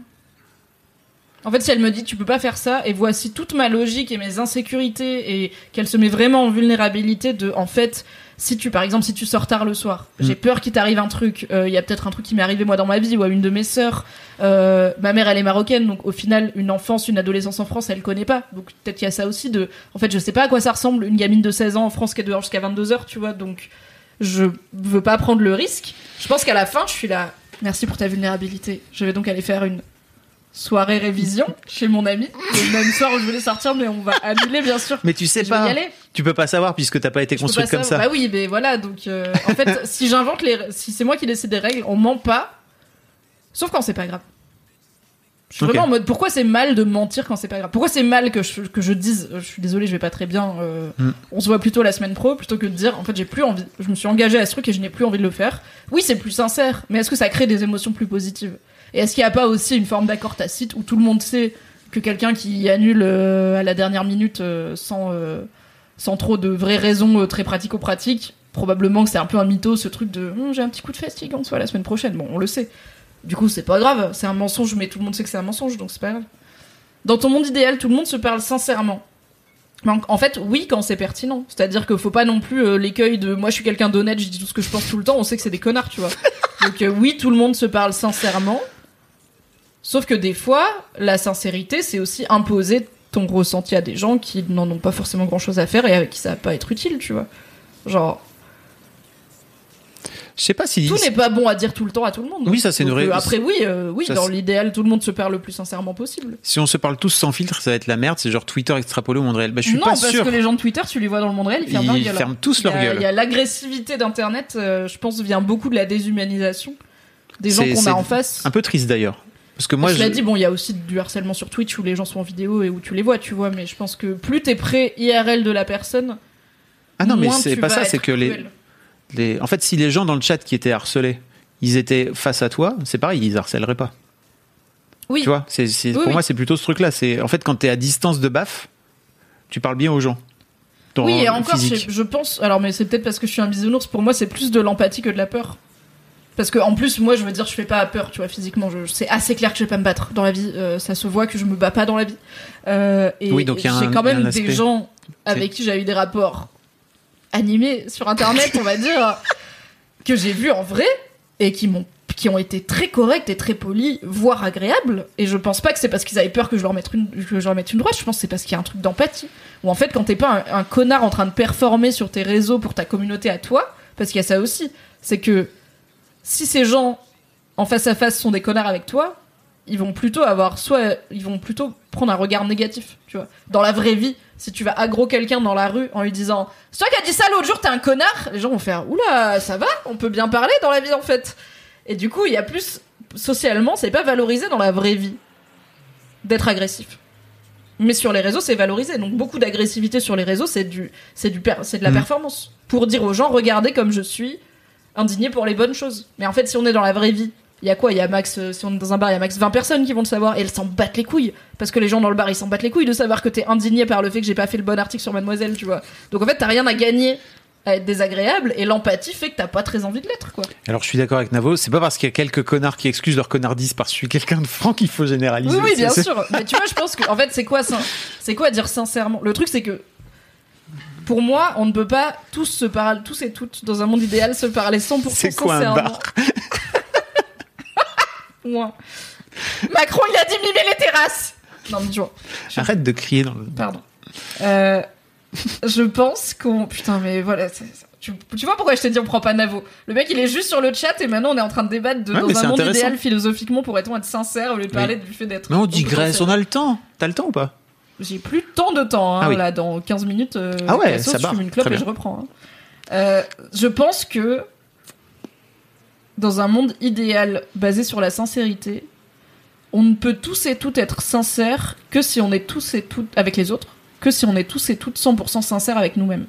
En fait, si elle me dit tu peux pas faire ça et voici toute ma logique et mes insécurités et qu'elle se met vraiment en vulnérabilité de en fait si tu par exemple si tu sors tard le soir, j'ai Mm. peur qu'il t'arrive un truc, euh, il y a peut-être un truc qui m'est arrivé moi dans ma vie ou à une de mes sœurs. Euh, ma mère elle est marocaine donc au final une enfance, une adolescence en France, elle connaît pas. Donc peut-être qu'il y a ça aussi de en fait, je sais pas à quoi ça ressemble une gamine de 16 ans en France qui est dehors jusqu'à 22 heures, tu vois. Donc je veux pas prendre le risque. Je pense qu'à la fin, je suis là. Merci pour ta vulnérabilité. Je vais donc aller faire une soirée révision chez mon ami. Le même soir où je voulais sortir, mais on va annuler, bien sûr. Mais tu sais Je pas, aller. tu peux pas savoir puisque t'as pas été construite comme savoir. ça. Bah oui, mais voilà. Donc, euh, en fait, [LAUGHS] si j'invente les, si c'est moi qui décide des règles, on ment pas. Sauf quand c'est pas grave. Je suis vraiment en mode pourquoi c'est mal de mentir quand c'est pas grave? Pourquoi c'est mal que je, que je dise euh, je suis désolé, je vais pas très bien, euh, Mm. on se voit plutôt la semaine pro plutôt que de dire en fait j'ai plus envie, je me suis engagé à ce truc et je n'ai plus envie de le faire. Oui, c'est plus sincère, mais est-ce que ça crée des émotions plus positives? Et est-ce qu'il n'y a pas aussi une forme d'accord tacite où tout le monde sait que quelqu'un qui annule euh, à la dernière minute euh, sans, euh, sans trop de vraies raisons très pratico-pratiques, probablement que c'est un peu un mytho ce truc de Hum, j'ai un petit coup de fatigue, on se voit la semaine prochaine. Bon, on le sait. Du coup, c'est pas grave, c'est un mensonge, mais tout le monde sait que c'est un mensonge, donc c'est pas grave. Dans ton monde idéal, tout le monde se parle sincèrement. En, en fait, oui, quand c'est pertinent. C'est-à-dire qu'il faut pas non plus l'écueil de moi je suis quelqu'un d'honnête, je dis tout ce que je pense tout le temps, on sait que c'est des connards, tu vois. Donc oui, tout le monde se parle sincèrement. Sauf que des fois, la sincérité, c'est aussi imposer ton ressenti à des gens qui n'en ont pas forcément grand-chose à faire et avec qui ça va pas être utile, tu vois. Genre, Je sais pas si tout n'est pas bon à dire tout le temps à tout le monde. Oui, ça, c'est une vraie- euh, Après, oui, euh, oui, Ça, dans l'idéal, tout le monde se parle le plus sincèrement possible. si on se parle tous sans filtre, ça va être la merde. C'est genre Twitter extrapolé au monde réel. Bah, je suis non, pas parce sûr. que les gens de Twitter, tu les vois dans le monde réel, ils ferment Ils leur ferment tous leur gueule. Il y a l'agressivité d'Internet, euh, je pense, vient beaucoup de la déshumanisation des gens qu'on a en face. Un peu triste d'ailleurs. Parce que moi, je l'ai dit, bon, il y a aussi du harcèlement sur Twitch où les gens sont en vidéo et où tu les vois, tu vois, mais je pense que plus t'es prêt IRL de la personne, ah non, mais moins c'est tu pas ça. C'est que les, en fait, si les gens dans le chat qui étaient harcelés, ils étaient face à toi, c'est pareil, ils harcèleraient pas. Oui, Tu vois, c'est, c'est- Oui, pour oui. moi, c'est plutôt ce truc-là. C'est en fait quand t'es à distance de baf, tu parles bien aux gens. oui, et encore, je pense. Alors, mais c'est peut-être parce que je suis un bisounours. Pour moi, c'est plus de l'empathie que de la peur. Parce que en plus, moi, je veux dire, je fais pas peur, tu vois, physiquement. Je, c'est assez clair que je vais pas me battre dans la vie. euh, ça se voit que je me bats pas dans la vie. Euh, et Oui, donc j'ai quand même des aspect. gens avec qui j'ai eu des rapports animés sur Internet, on va dire, [LAUGHS] que j'ai vus en vrai et qui m'ont qui ont été très corrects et très polis, voire agréables. Et je pense pas que c'est parce qu'ils avaient peur que je leur mette une, que je leur mette une droite. Je pense que c'est parce qu'il y a un truc d'empathie. Ou en fait, quand t'es pas un, un connard en train de performer sur tes réseaux pour ta communauté à toi, parce qu'il y a ça aussi, c'est que si ces gens en face à face sont des connards avec toi, ils vont plutôt avoir soit ils vont plutôt prendre un regard négatif, tu vois. Dans la vraie vie, si tu vas aggro quelqu'un dans la rue en lui disant "C'est toi qui as dit ça l'autre jour, t'es un connard", les gens vont faire "Oula, ça va, on peut bien parler dans la vie en fait." Et du coup, il y a plus socialement, c'est pas valorisé dans la vraie vie d'être agressif. Mais sur les réseaux, c'est valorisé. Donc beaucoup d'agressivité sur les réseaux, c'est du c'est du c'est de la Mhm. performance pour dire aux gens "Regardez comme je suis." Indigné pour les bonnes choses. Mais en fait, si on est dans la vraie vie, il y a quoi? Il y a max, euh, si on est dans un bar, il y a max 20 personnes qui vont le savoir et elles s'en battent les couilles. Parce que les gens dans le bar, ils s'en battent les couilles de savoir que t'es indigné par le fait que j'ai pas fait le bon article sur Mademoiselle, tu vois. Donc en fait, t'as rien à gagner à être désagréable et l'empathie fait que t'as pas très envie de l'être, quoi. Alors je suis d'accord avec Navo, c'est pas parce qu'il y a quelques connards qui excusent leur connardise parce que je suis quelqu'un de franc qu'il faut généraliser. Oui, oui, bien sûr. Mais tu vois, je pense que, en fait, c'est quoi, c'est quoi dire sincèrement? Le truc, c'est que, pour moi, on ne peut pas tous se parler, tous et toutes, dans un monde idéal, se parler 100% C'est quoi un bar? [LAUGHS] Macron, il a diminué les terrasses. Non, mais tu vois. je- Arrête de crier dans le. Pardon. Euh, [LAUGHS] je pense qu'on. Putain, mais voilà. c'est- c'est- Tu, tu vois pourquoi je t'ai dit on prend pas Navo Le mec, il est juste sur le chat et maintenant on est en train de débattre de Ouais, mais dans un monde intéressant. idéal philosophiquement pourrait-on être sincère au lieu de parler du fait d'être. Mais on digresse, on a le temps. T'as le temps ou pas? J'ai plus tant de temps, hein, Ah oui. là, dans 15 minutes. euh, Ah ouais, cassos, ça je fume une clope et je reprends. hein. Euh, je pense que dans un monde idéal basé sur la sincérité, on ne peut tous et toutes être sincères que si on est tous et toutes avec les autres, que si on est tous et toutes 100% sincères avec nous-mêmes.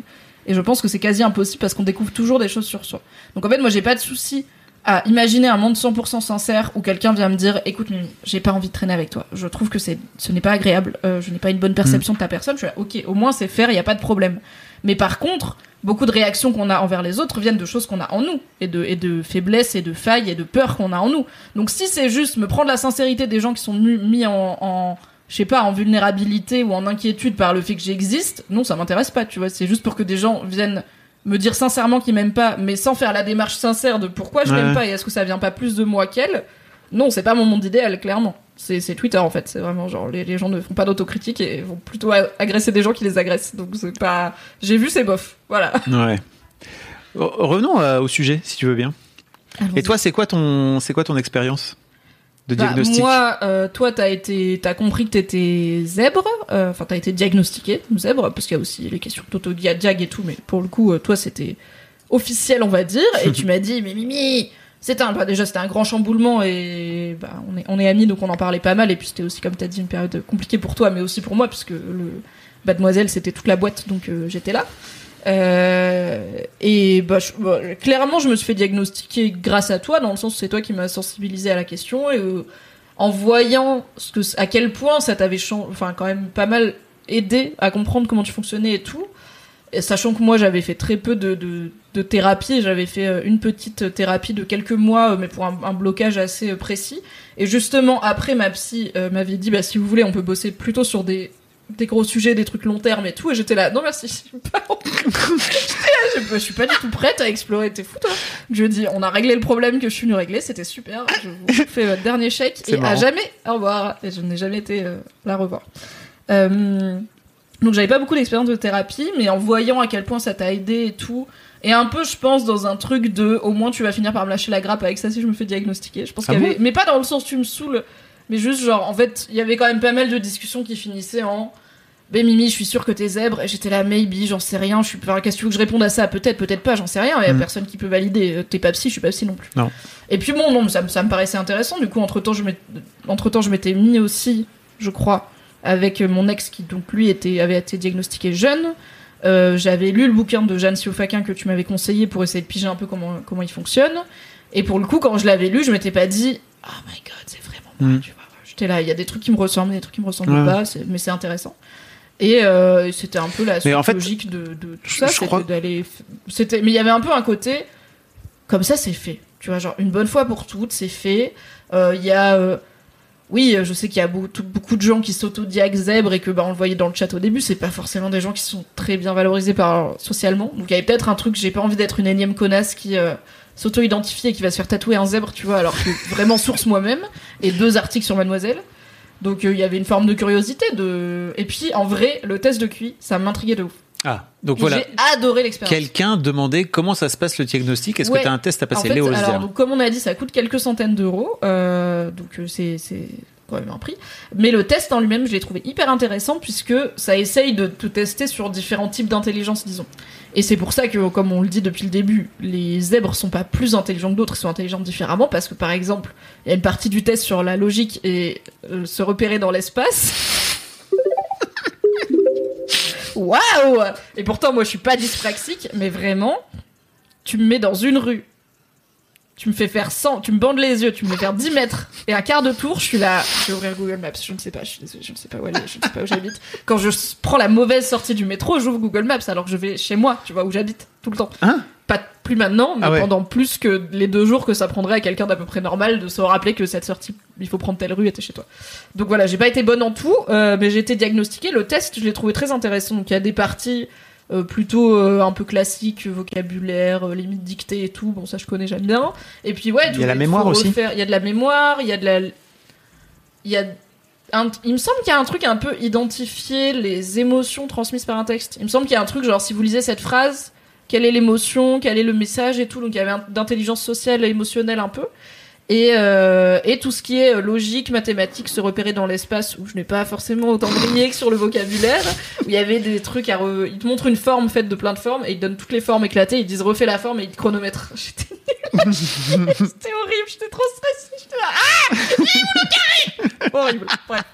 Et je pense que c'est quasi impossible parce qu'on découvre toujours des choses sur soi. Donc en fait, moi, j'ai pas de souci à imaginer un monde 100% sincère où quelqu'un vient me dire écoute j'ai pas envie de traîner avec toi. Je trouve que c'est ce n'est pas agréable euh, je n'ai pas une bonne perception de ta personne. Je suis là, ok au moins c'est faire il y a pas de problème. Mais par contre beaucoup de réactions qu'on a envers les autres viennent de choses qu'on a en nous et de et de faiblesses et de failles et de peurs qu'on a en nous. Donc si c'est juste me prendre la sincérité des gens qui sont mis en, en je sais pas en vulnérabilité ou en inquiétude par le fait que j'existe non ça m'intéresse pas tu vois. C'est juste pour que des gens viennent me dire sincèrement qu'ils m'aiment pas, mais sans faire la démarche sincère de pourquoi je Ouais. l'aime pas et est-ce que ça vient pas plus de moi qu'elle, non, c'est pas mon monde idéal, clairement. C'est Twitter en fait, c'est vraiment genre les, les gens ne font pas d'autocritique et vont plutôt agresser des gens qui les agressent. Donc c'est pas. J'ai vu, c'est bof. Voilà. Ouais. Re- Revenons euh, au sujet, si tu veux bien. Et toi, c'est quoi ton, c'est quoi ton expérience? De Bah, diagnostic moi, euh, toi, t'as été, t'as compris que t'étais zèbre. euh, Enfin, t'as été diagnostiqué zèbre parce qu'il y a aussi les questions d'autodiag et tout. Mais pour le coup, euh, toi, c'était officiel, on va dire. Et tu [LAUGHS] m'as dit, mais Mimi, c'était un, bah, déjà c'était un grand chamboulement et bah, on est, on est amis, donc on en parlait pas mal. Et puis c'était aussi, comme t'as dit, une période compliquée pour toi, mais aussi pour moi, puisque le Mademoiselle, c'était toute la boîte, donc euh, j'étais là. Euh, et bah, bah, clairement, je me suis fait diagnostiquer grâce à toi, dans le sens où c'est toi qui m'as sensibilisé à la question. Et euh, en voyant à quel point ça t'avait enfin, quand même pas mal aidé à comprendre comment tu fonctionnais et tout. Et sachant que moi, j'avais fait très peu de, thérapie, j'avais fait euh, une petite thérapie de quelques mois, mais pour un, blocage assez précis. Et justement, après, ma psy m'avait dit, bah, si vous voulez, on peut bosser plutôt sur des, des gros sujets, des trucs long terme et tout. Et j'étais là, non merci, je suis pas, J'étais là, je, je suis pas du tout prête à explorer. T'es fou, toi Je dis, on a réglé le problème que je suis venu régler, c'était super. Je vous [LAUGHS] fais votre dernier chèque et à jamais au revoir. Et je n'ai jamais été euh, la revoir. Euh, donc j'avais pas beaucoup d'expérience de thérapie, mais en voyant à quel point ça t'a aidé et tout, et un peu, je pense, dans un truc de, au moins tu vas finir par me lâcher la grappe avec ça si je me fais diagnostiquer. Je pense Ah qu'il y bon? avait, mais pas dans le sens tu me saoules, mais juste genre, en fait, il y avait quand même pas mal de discussions qui finissaient en, ben Mimi, je suis sûre que t'es zèbre, et j'étais là, maybe, j'en sais rien, je suis, enfin, qu'est-ce que tu veux que je réponde à ça? Peut-être, peut-être pas, j'en sais rien, mais y a Mm. personne qui peut valider. Euh, T'es pas psy, je suis pas psy non plus. Non. Et puis bon, non, ça, me- ça me paraissait intéressant. Du coup, entre temps, je m'étais, entre temps, je m'étais mis aussi, je crois, avec mon ex qui donc lui était avait été diagnostiqué jeune. Euh, J'avais lu le bouquin de Jeanne Siofaquin que tu m'avais conseillé pour essayer de piger un peu comment comment il fonctionne. Et pour le coup, quand je l'avais lu, je m'étais pas dit, oh my god, c'est Mm. J'étais là, il y a des trucs qui me ressemblent, des trucs qui me ressemblent Ouais. pas, mais c'est intéressant. Et euh, c'était un peu la suite en fait, logique de, de tout je- ça, c'était d'aller. C'était, mais il y avait un peu un côté comme ça, c'est fait. Tu vois, genre une bonne fois pour toutes, c'est fait. Euh, Il y a, euh, oui, je sais qu'il y a beaucoup, beaucoup de gens qui s'autodiaquent zèbres et que bah on le voyait dans le chat au début, c'est pas forcément des gens qui sont très bien valorisés par socialement. Donc il y avait peut-être un truc, j'ai pas envie d'être une énième connasse qui euh, s'auto-identifie et qui va se faire tatouer un zèbre, tu vois, alors que [LAUGHS] vraiment source moi-même et deux articles sur Mademoiselle. Donc euh, il y avait une forme de curiosité de et puis en vrai le test de QI ça m'intriguait de ouf. Ah, donc Et voilà. J'ai adoré l'expérience. Quelqu'un demandait comment ça se passe le diagnostic. Est-ce Ouais. que tu as un test à En passer fait, Léo alors donc, comme on a dit ça coûte quelques centaines d'euros euh, donc euh, c'est c'est quand même un prix. Mais le test en lui-même je l'ai trouvé hyper intéressant puisque ça essaye de te tester sur différents types d'intelligence disons. Et c'est pour ça que comme on le dit depuis le début les zèbres sont pas plus intelligents que d'autres ils sont intelligents différemment parce que par exemple il y a une partie du test sur la logique et euh, se repérer dans l'espace. [LAUGHS] Waouh Et pourtant, moi, je suis pas dyspraxique, mais vraiment, tu me mets dans une rue, tu me fais faire 100, tu me bandes les yeux, tu me fais faire 10 mètres et un quart de tour, je suis là, je vais ouvrir Google Maps, je ne sais pas, je je ne sais pas où aller, je ne sais pas où j'habite. Quand je prends la mauvaise sortie du métro, j'ouvre Google Maps alors que je vais chez moi, tu vois, où j'habite, tout le temps. Hein? Pas plus maintenant, mais Ah ouais. pendant plus que les deux jours que ça prendrait à quelqu'un d'à peu près normal de se rappeler que cette sortie, il faut prendre telle rue et t'es chez toi. Donc voilà, j'ai pas été bonne en tout, euh, mais j'ai été diagnostiquée. Le test, je l'ai trouvé très intéressant. Donc il y a des parties euh, plutôt euh, un peu classiques, vocabulaire, euh, limite dictée et tout. Bon, ça je connais, j'aime bien. Et puis ouais, Il y a la mémoire aussi. Il y a de la mémoire, il y a de la, il y a un- il me semble qu'il y a un truc un peu identifier les émotions transmises par un texte. Il me semble qu'il y a un truc genre si vous lisez cette phrase, quelle est l'émotion, quel est le message et tout. Donc il y avait un- d'intelligence sociale et émotionnelle un peu. Et, euh, et tout ce qui est euh, logique, mathématique, se repérer dans l'espace, où je n'ai pas forcément autant brillé que sur le vocabulaire, où il y avait des trucs à... Re... Ils te montrent une forme faite de plein de formes, et ils donnent toutes les formes éclatées, ils disent refais la forme, et ils te chronomètrent. [LAUGHS] J'étais. [LAUGHS] C'était horrible, j'étais trop stressée, j'étais là... Ah Il est le carré? Horrible, bref.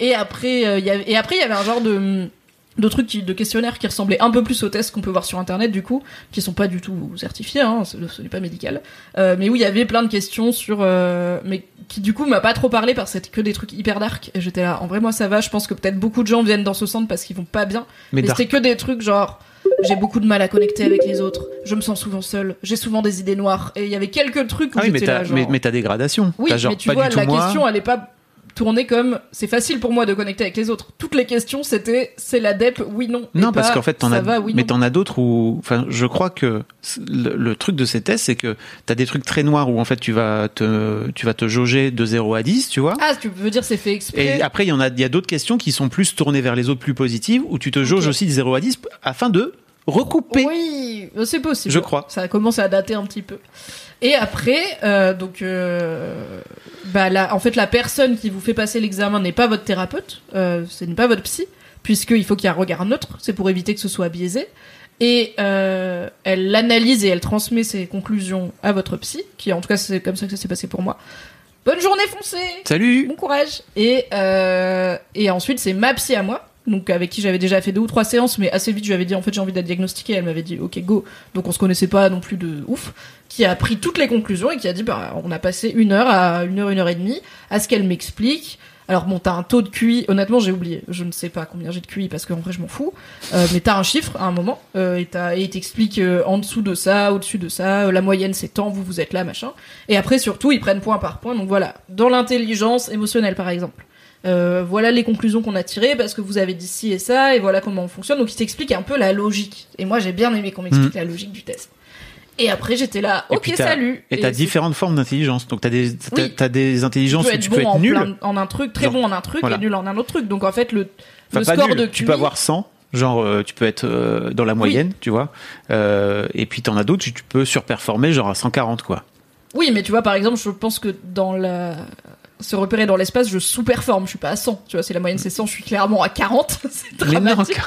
Et après, euh, il y avait... et après, il y avait un genre de de trucs qui, de questionnaires qui ressemblaient un peu plus aux tests qu'on peut voir sur internet du coup qui sont pas du tout certifiés hein, ce, ce n'est pas médical. Euh, mais où il y avait plein de questions sur euh, mais qui du coup m'a pas trop parlé parce que c'était que des trucs hyper dark. Et j'étais là en vrai moi ça va je pense que peut-être beaucoup de gens viennent dans ce centre parce qu'ils vont pas bien. Mais c'était que des trucs genre j'ai beaucoup de mal à connecter avec les autres je me sens souvent seule j'ai souvent des idées noires. Et il y avait quelques trucs où Ah oui, mais j'étais là genre mais, mais t'as des gradations. oui, genre mais tu vois, la moi. question, elle est pas tournée comme c'est facile pour moi de connecter avec les autres. Toutes les questions, c'était c'est la DEP, oui, non. et Non, parce qu'en fait, t'en as, va, oui, mais t'en as d'autres où, enfin, je crois que le, le truc de ces tests, c'est que t'as des trucs très noirs où en fait tu vas te, tu vas te jauger de 0 à 10, tu vois. Ah, tu veux dire c'est fait exprès Et après, il y en a, il y a d'autres questions qui sont plus tournées vers les autres plus positives, où tu te jauges aussi de 0 à 10 afin de recouper. Oui, euh, c'est possible. Je crois. Ça a commencé à dater un petit peu. Et après, euh, donc, euh, bah, la, en fait, la personne qui vous fait passer l'examen n'est pas votre thérapeute, euh, ce n'est pas votre psy, puisqu'il faut qu'il y ait un regard neutre, c'est pour éviter que ce soit biaisé. Et euh, elle l'analyse et elle transmet ses conclusions à votre psy, qui en tout cas c'est comme ça que ça s'est passé pour moi. Bonne journée foncée Salut. Bon courage. Et, euh, et ensuite, c'est ma psy à moi, donc avec qui j'avais déjà fait deux ou trois séances, mais assez vite, je lui avais dit en fait j'ai envie d'être diagnostiquée. Elle m'avait dit ok go. Donc on se connaissait pas non plus de ouf. Qui a pris toutes les conclusions et qui a dit bah on a passé une heure à une heure une heure et demie à ce qu'elle m'explique. Alors bon, t'as un taux de QI. Honnêtement, j'ai oublié. Je ne sais pas combien j'ai de QI parce qu'en vrai, je m'en fous. Euh, mais t'as un chiffre à un moment euh, et, t'as- t'explique euh, en dessous de ça, au-dessus de ça. euh, la moyenne, c'est tant. Vous, vous êtes là, machin. Et après, surtout, ils prennent point par point. Donc voilà, dans l'intelligence émotionnelle, par exemple. Euh, voilà les conclusions qu'on a tirées parce que vous avez dit ci et ça et voilà comment on fonctionne. Donc il t'explique un peu la logique. Et moi, j'ai bien aimé qu'on m'explique la logique du test. Et après, j'étais là, Et ok, t'as- salut. Et t'as différentes formes d'intelligence. Donc t'as des, Oui. des intelligences tu peux où tu bon peux être en, nul. plein- en un truc, très Genre, bon en un truc voilà. et nul en un autre truc. Donc en fait, le, Enfin, le score nul. de Tu peux avoir 100, genre euh, tu peux être euh, dans la moyenne, tu vois. Euh, et puis t'en as d'autres, tu, tu peux surperformer, genre à 140, quoi. Oui, mais tu vois, par exemple, je pense que dans la se repérer dans l'espace, je sous-performe, je suis pas à 100. Tu vois, si la moyenne c'est 100, je suis clairement à 40. [LAUGHS] c'est Mais non, dramatique.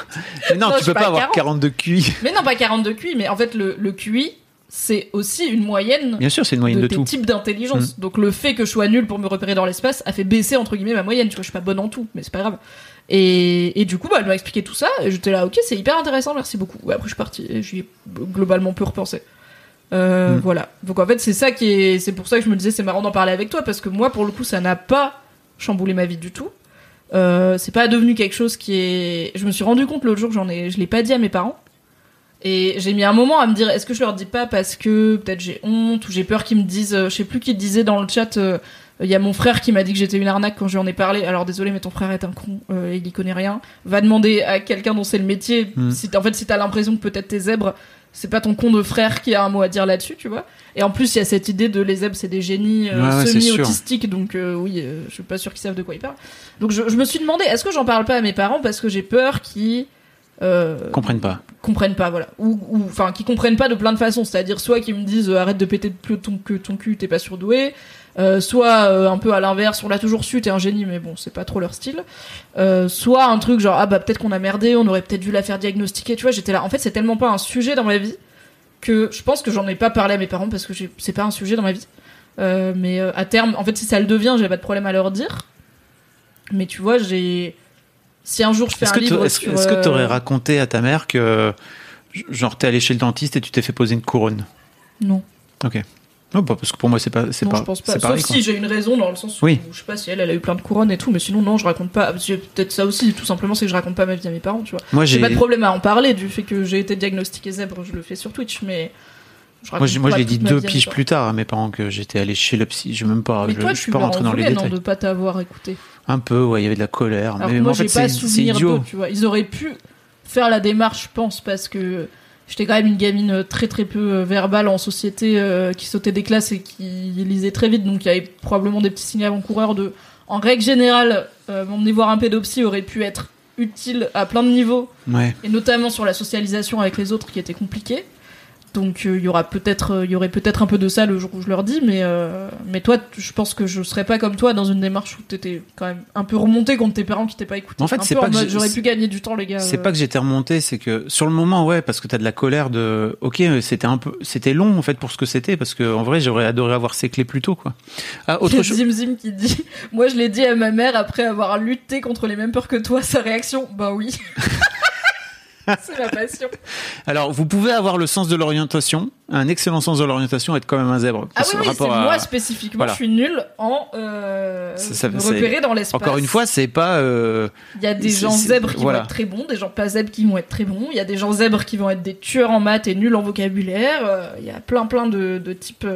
mais non, Non, tu peux pas avoir 40. 40 de QI. Mais non, pas 40 de QI, mais en fait, le, le QI, c'est aussi une moyenne Bien sûr, c'est une moyenne de, de, tout. types d'intelligence. Donc le fait que je sois nul pour me repérer dans l'espace a fait baisser entre guillemets ma moyenne. Tu vois, je suis pas bonne en tout, mais c'est pas grave. Et, et du coup, bah, elle m'a expliqué tout ça. Et j'étais là, ok, c'est hyper intéressant, merci beaucoup. Et après, je suis partie. Et j'y ai globalement peu repensé. Euh, Mm. Voilà. Donc en fait, c'est ça qui est. C'est pour ça que je me disais, c'est marrant d'en parler avec toi parce que moi, pour le coup, ça n'a pas chamboulé ma vie du tout. Euh, c'est pas devenu quelque chose qui est. Je me suis rendu compte l'autre jour, j'en ai, je l'ai pas dit à mes parents. Et j'ai mis un moment à me dire, est-ce que je leur dis pas parce que peut-être j'ai honte ou j'ai peur qu'ils me disent, euh, je sais plus qui disait dans le chat, euh, il y a mon frère qui m'a dit que j'étais une arnaque quand je lui en ai parlé. Alors désolé, mais ton frère est un con, euh, il y connaît rien. Va demander à quelqu'un dont c'est le métier. Hmm. Si, en fait, si t'as l'impression que peut-être t'es zèbre, c'est pas ton con de frère qui a un mot à dire là-dessus, tu vois. Et en plus, il y a cette idée de les zèbres, c'est des génies euh, Ouais, semi-autistiques, donc euh, oui, euh, je suis pas sûr qu'ils savent de quoi ils parlent. Donc je, je me suis demandé, est-ce que j'en parle pas à mes parents parce que j'ai peur qu'ils euh, Comprennent pas. comprennent pas, voilà. Ou, ou, enfin, qui comprennent pas de plein de façons. C'est-à-dire, soit qu'ils me disent, euh, arrête de péter de ton, que ton cul, t'es pas surdoué. Euh, soit euh, un peu à l'inverse, on l'a toujours su, t'es un génie, mais bon, c'est pas trop leur style. Euh, soit un truc genre, ah bah peut-être qu'on a merdé, on aurait peut-être dû la faire diagnostiquer, tu vois, j'étais là. En fait, c'est tellement pas un sujet dans ma vie que je pense que j'en ai pas parlé à mes parents parce que c'est pas un sujet dans ma vie. Mais à terme, en fait, si ça le devient, j'ai pas de problème à leur dire. Mais tu vois, j'ai. Si un jour je fais un livre est-ce sur, que t'aurais raconté à ta mère que genre t'es allé chez le dentiste et tu t'es fait poser une couronne? Non. Ok. Non, pas parce que pour moi c'est pas c'est non, pas je pense pas. Sauf pareil, si j'ai une raison dans le sens Oui. où je sais pas si elle, elle a eu plein de couronnes et tout, mais sinon non, je raconte pas. J'ai peut-être ça aussi, tout simplement, c'est que je raconte pas ma vie à mes parents, tu vois. Moi J'ai j'ai pas de problème à en parler du fait que j'ai été diagnostiqué zèbre, je le fais sur Twitch, mais je moi j'ai moi dit deux piges plus tard à mes parents que j'étais allé chez le psy. Je même pas Mais je, toi, je suis pas rentré dans les non, détails. de pas t'avoir écouté. Un peu ouais, il y avait de la colère Alors mais moi, en fait j'ai pas c'est souvenir d'eux, tu vois. Ils auraient pu faire la démarche, je pense, parce que j'étais quand même une gamine euh, très très peu euh, verbale en société, euh, qui sautait des classes et qui lisait très vite, donc il y avait probablement des petits signes avant-coureurs de. En règle générale, euh, m'emmener voir un pédopsie aurait pu être utile à plein de niveaux, Ouais. et notamment sur la socialisation avec les autres qui était compliquée. Donc euh, il y aura peut-être, euh, il y aurait peut-être un peu de ça le jour où je leur dis, mais euh, mais toi, je pense que je serais pas comme toi dans une démarche où t'étais quand même un peu remonté contre tes parents qui t'aient pas écouté. En fait, c'est pas que j'aurais pu gagner du temps, les gars. C'est euh. pas que j'étais remonté, c'est que sur le moment, ouais, parce que t'as de la colère de, ok, c'était un peu, c'était long en fait pour ce que c'était, parce que en vrai, j'aurais adoré avoir ces clés plus tôt, quoi. Ah, [LAUGHS] autre chose. Zim Zim qui dit [LAUGHS] Moi, je l'ai dit à ma mère après avoir lutté contre les mêmes peurs que toi. Sa réaction Bah oui. [LAUGHS] [LAUGHS] c'est ma passion. Alors, vous pouvez avoir le sens de l'orientation, un excellent sens de l'orientation, être quand même un zèbre. Ah oui, oui, c'est rapport à- moi spécifiquement. Voilà. Je suis nulle en euh, Ça, ça- me repérer dans l'espace. Encore une fois, c'est pas. euh, Il y a des gens zèbres qui voilà. vont être très bons, des gens pas zèbres qui vont être très bons. Il y a des gens zèbres qui vont être des tueurs en maths et nuls en vocabulaire. Euh, Il y a plein plein de, de types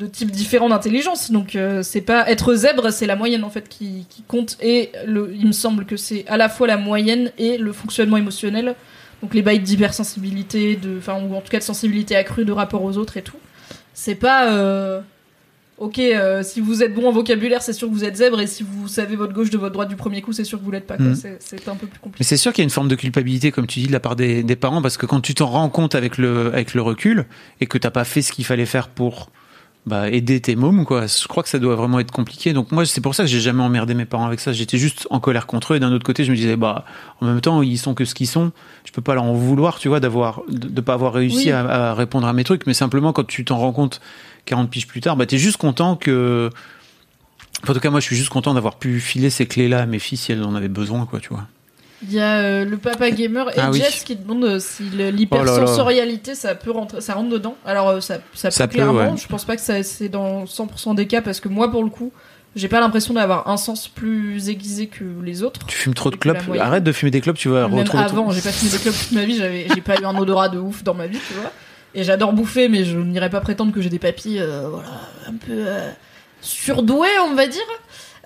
de types différents d'intelligence. Donc euh, c'est pas être zèbre, c'est la moyenne en fait qui, qui compte. Et le, il me semble que c'est à la fois la moyenne et le fonctionnement émotionnel. Donc les bails d'hypersensibilité, de, enfin ou en tout cas de sensibilité accrue de rapport aux autres et tout. C'est pas euh, Ok, euh, si vous êtes bon en vocabulaire, c'est sûr que vous êtes zèbre, et si vous savez votre gauche de votre droite du premier coup, c'est sûr que vous l'êtes pas. Mhm. C'est- un peu plus Mais compliqué. c'est sûr qu'il y a une forme de culpabilité, comme tu dis, de la part des, des parents, parce que quand tu t'en rends compte avec le, avec le recul et que t'as pas fait ce qu'il fallait faire pour bah, aider tes mômes, quoi, je crois que ça doit vraiment être compliqué. Donc moi, c'est pour ça que j'ai jamais emmerdé mes parents avec ça. J'étais juste en colère contre eux. Et d'un autre côté, je me disais, bah, en même temps, ils sont que ce qu'ils sont. Je peux pas leur en vouloir, tu vois, d'avoir, de, de pas avoir réussi Oui. à, à répondre à mes trucs. Mais simplement, quand tu t'en rends compte 40 piges plus tard, bah, t'es juste content que, en tout cas, moi, je suis juste content d'avoir pu filer ces clés-là à mes filles si elles en avaient besoin, quoi, tu vois. Il y a euh, le papa gamer et Ah oui. Jess qui demande euh, si le- l'hypersensorialité ça peut rentrer, ça rentre dedans. Alors euh, ça, ça peut Ça peut, clairement. ouais. Je pense pas que ça c'est dans 100% des cas parce que moi pour le coup, j'ai pas l'impression d'avoir un sens plus aiguisé que les autres. Tu fumes trop de clopes. moyenne. Arrête de fumer des clopes, tu vas Même retrouver ton- avant, j'ai pas fumé des clopes toute ma vie, j'avais, j'ai pas eu un odorat de ouf dans ma vie, tu vois. Et j'adore bouffer, mais je n'irais pas prétendre que j'ai des papilles, euh, voilà, un peu euh, surdouées, on va dire.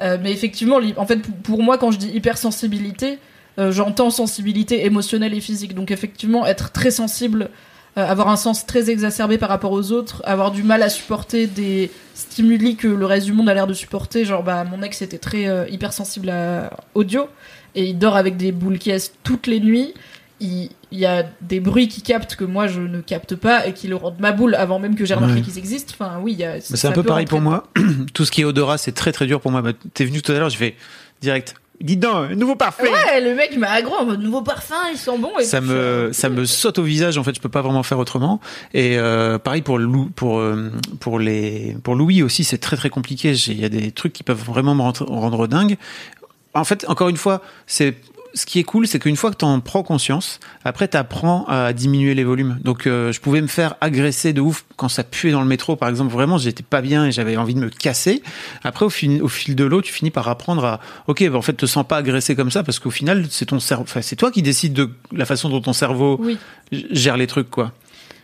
Euh, mais effectivement, l'hy- en fait, pour- pour moi, quand je dis hypersensibilité, euh, j'entends sensibilité émotionnelle et physique. Donc effectivement, être très sensible, euh, avoir un sens très exacerbé par rapport aux autres, avoir du mal à supporter des stimuli que le reste du monde a l'air de supporter. Genre, bah, mon ex était très euh, hypersensible à audio et il dort avec des boules qui toutes les nuits. Il, il y a des bruits qui captent que moi je ne capte pas et qui le rendent ma boule avant même que j'ai remarqué Ouais. qu'ils existent. Enfin, oui, ça c'est un peu pareil rentrer pour moi. [CLEARS THROAT] Tout ce qui est odorat, c'est très très dur pour moi. Bah, T'es venu tout à l'heure, j'ai fait direct. Dis donc, un nouveau parfum. Ouais, le mec m'a aggro en mode nouveau parfum, ils sont bons. Et ça puis, me ça me saute au visage en fait je peux pas vraiment faire autrement et euh, pareil pour Lou, pour euh, pour les pour Louis aussi c'est très très compliqué J'ai- il y a des trucs qui peuvent vraiment me rendre, rendre dingue en fait encore une fois c'est ce qui est cool, c'est qu'une fois que tu en prends conscience, après tu apprends à diminuer les volumes. Donc euh, je pouvais me faire agresser de ouf quand ça puait dans le métro, par exemple. Vraiment, j'étais pas bien et j'avais envie de me casser. Après, au, fil, au fil de l'eau, tu finis par apprendre à, ok, bah, en fait, te sens pas agressé comme ça parce qu'au final, c'est ton cerveau, enfin, c'est toi qui décides de la façon dont ton cerveau Oui. gère les trucs, quoi.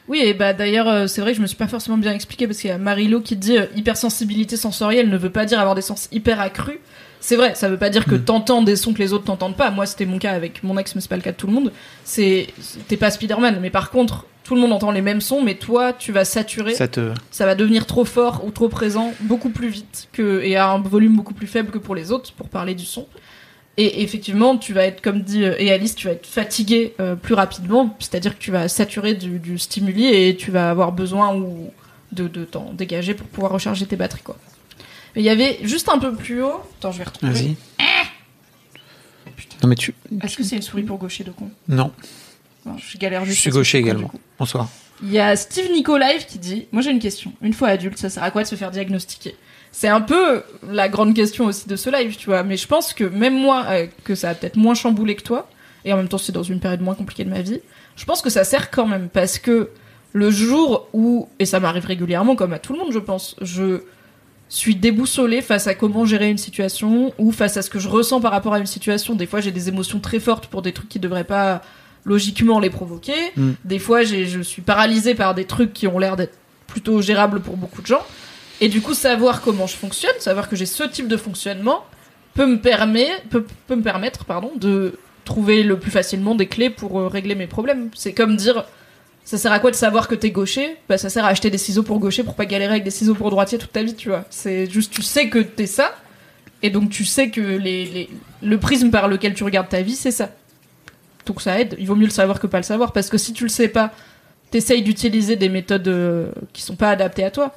Oui, et bah d'ailleurs, euh, c'est vrai que je me suis pas forcément bien expliqué parce qu'il y a Marilo qui dit euh, hypersensibilité sensorielle ne veut pas dire avoir des sens hyper accrus. C'est vrai, ça veut pas dire que Mm. t'entends des sons que les autres t'entendent pas. Moi, c'était mon cas avec mon ex, mais c'est pas le cas de tout le monde. C'est, t'es pas Spider-Man, mais par contre, tout le monde entend les mêmes sons, mais toi, tu vas saturer. Ça te, ça va devenir trop fort ou trop présent beaucoup plus vite que et à un volume beaucoup plus faible que pour les autres pour parler du son. Et effectivement, tu vas être comme dit euh, et Alice, tu vas être fatigué euh, plus rapidement, c'est-à-dire que tu vas saturer du, du stimuli et tu vas avoir besoin ou de, de t'en dégager pour pouvoir recharger tes batteries quoi. Mais il y avait juste un peu plus haut. Attends, je vais retrouver. vas-y. Non mais tu, Est-ce que c'est une souris pour gaucher de con non, Non, Je galère je juste. suis parce que gaucher également. coup. Bonsoir. Il y a Steve Nicolive qui dit Moi j'ai une question. Une fois adulte, ça sert à quoi de se faire diagnostiquer? C'est un peu la grande question aussi de ce live, tu vois. Mais je pense que même moi, euh, que ça a peut-être moins chamboulé que toi, et en même temps c'est dans une période moins compliquée de ma vie, je pense que ça sert quand même parce que le jour où, et ça m'arrive régulièrement comme à tout le monde, je pense, je suis déboussolée face à comment gérer une situation ou face à ce que je ressens par rapport à une situation. Des fois, j'ai des émotions très fortes pour des trucs qui devraient pas logiquement les provoquer. Mm. Des fois, je suis paralysée par des trucs qui ont l'air d'être plutôt gérables pour beaucoup de gens. Et du coup, savoir comment je fonctionne, savoir que j'ai ce type de fonctionnement, peut me permettre, peut, peut me permettre, pardon, de trouver le plus facilement des clés pour euh, régler mes problèmes. C'est comme dire, ça sert à quoi de savoir que t'es gaucher? Bah, ça sert à acheter des ciseaux pour gaucher pour pas galérer avec des ciseaux pour droitier toute ta vie, tu vois. C'est juste, tu sais que t'es ça, et donc tu sais que le prisme par lequel tu regardes ta vie, c'est ça. Donc ça aide. Il vaut mieux le savoir que pas le savoir, parce que si tu le sais pas, t'essayes d'utiliser des méthodes euh, qui sont pas adaptées à toi,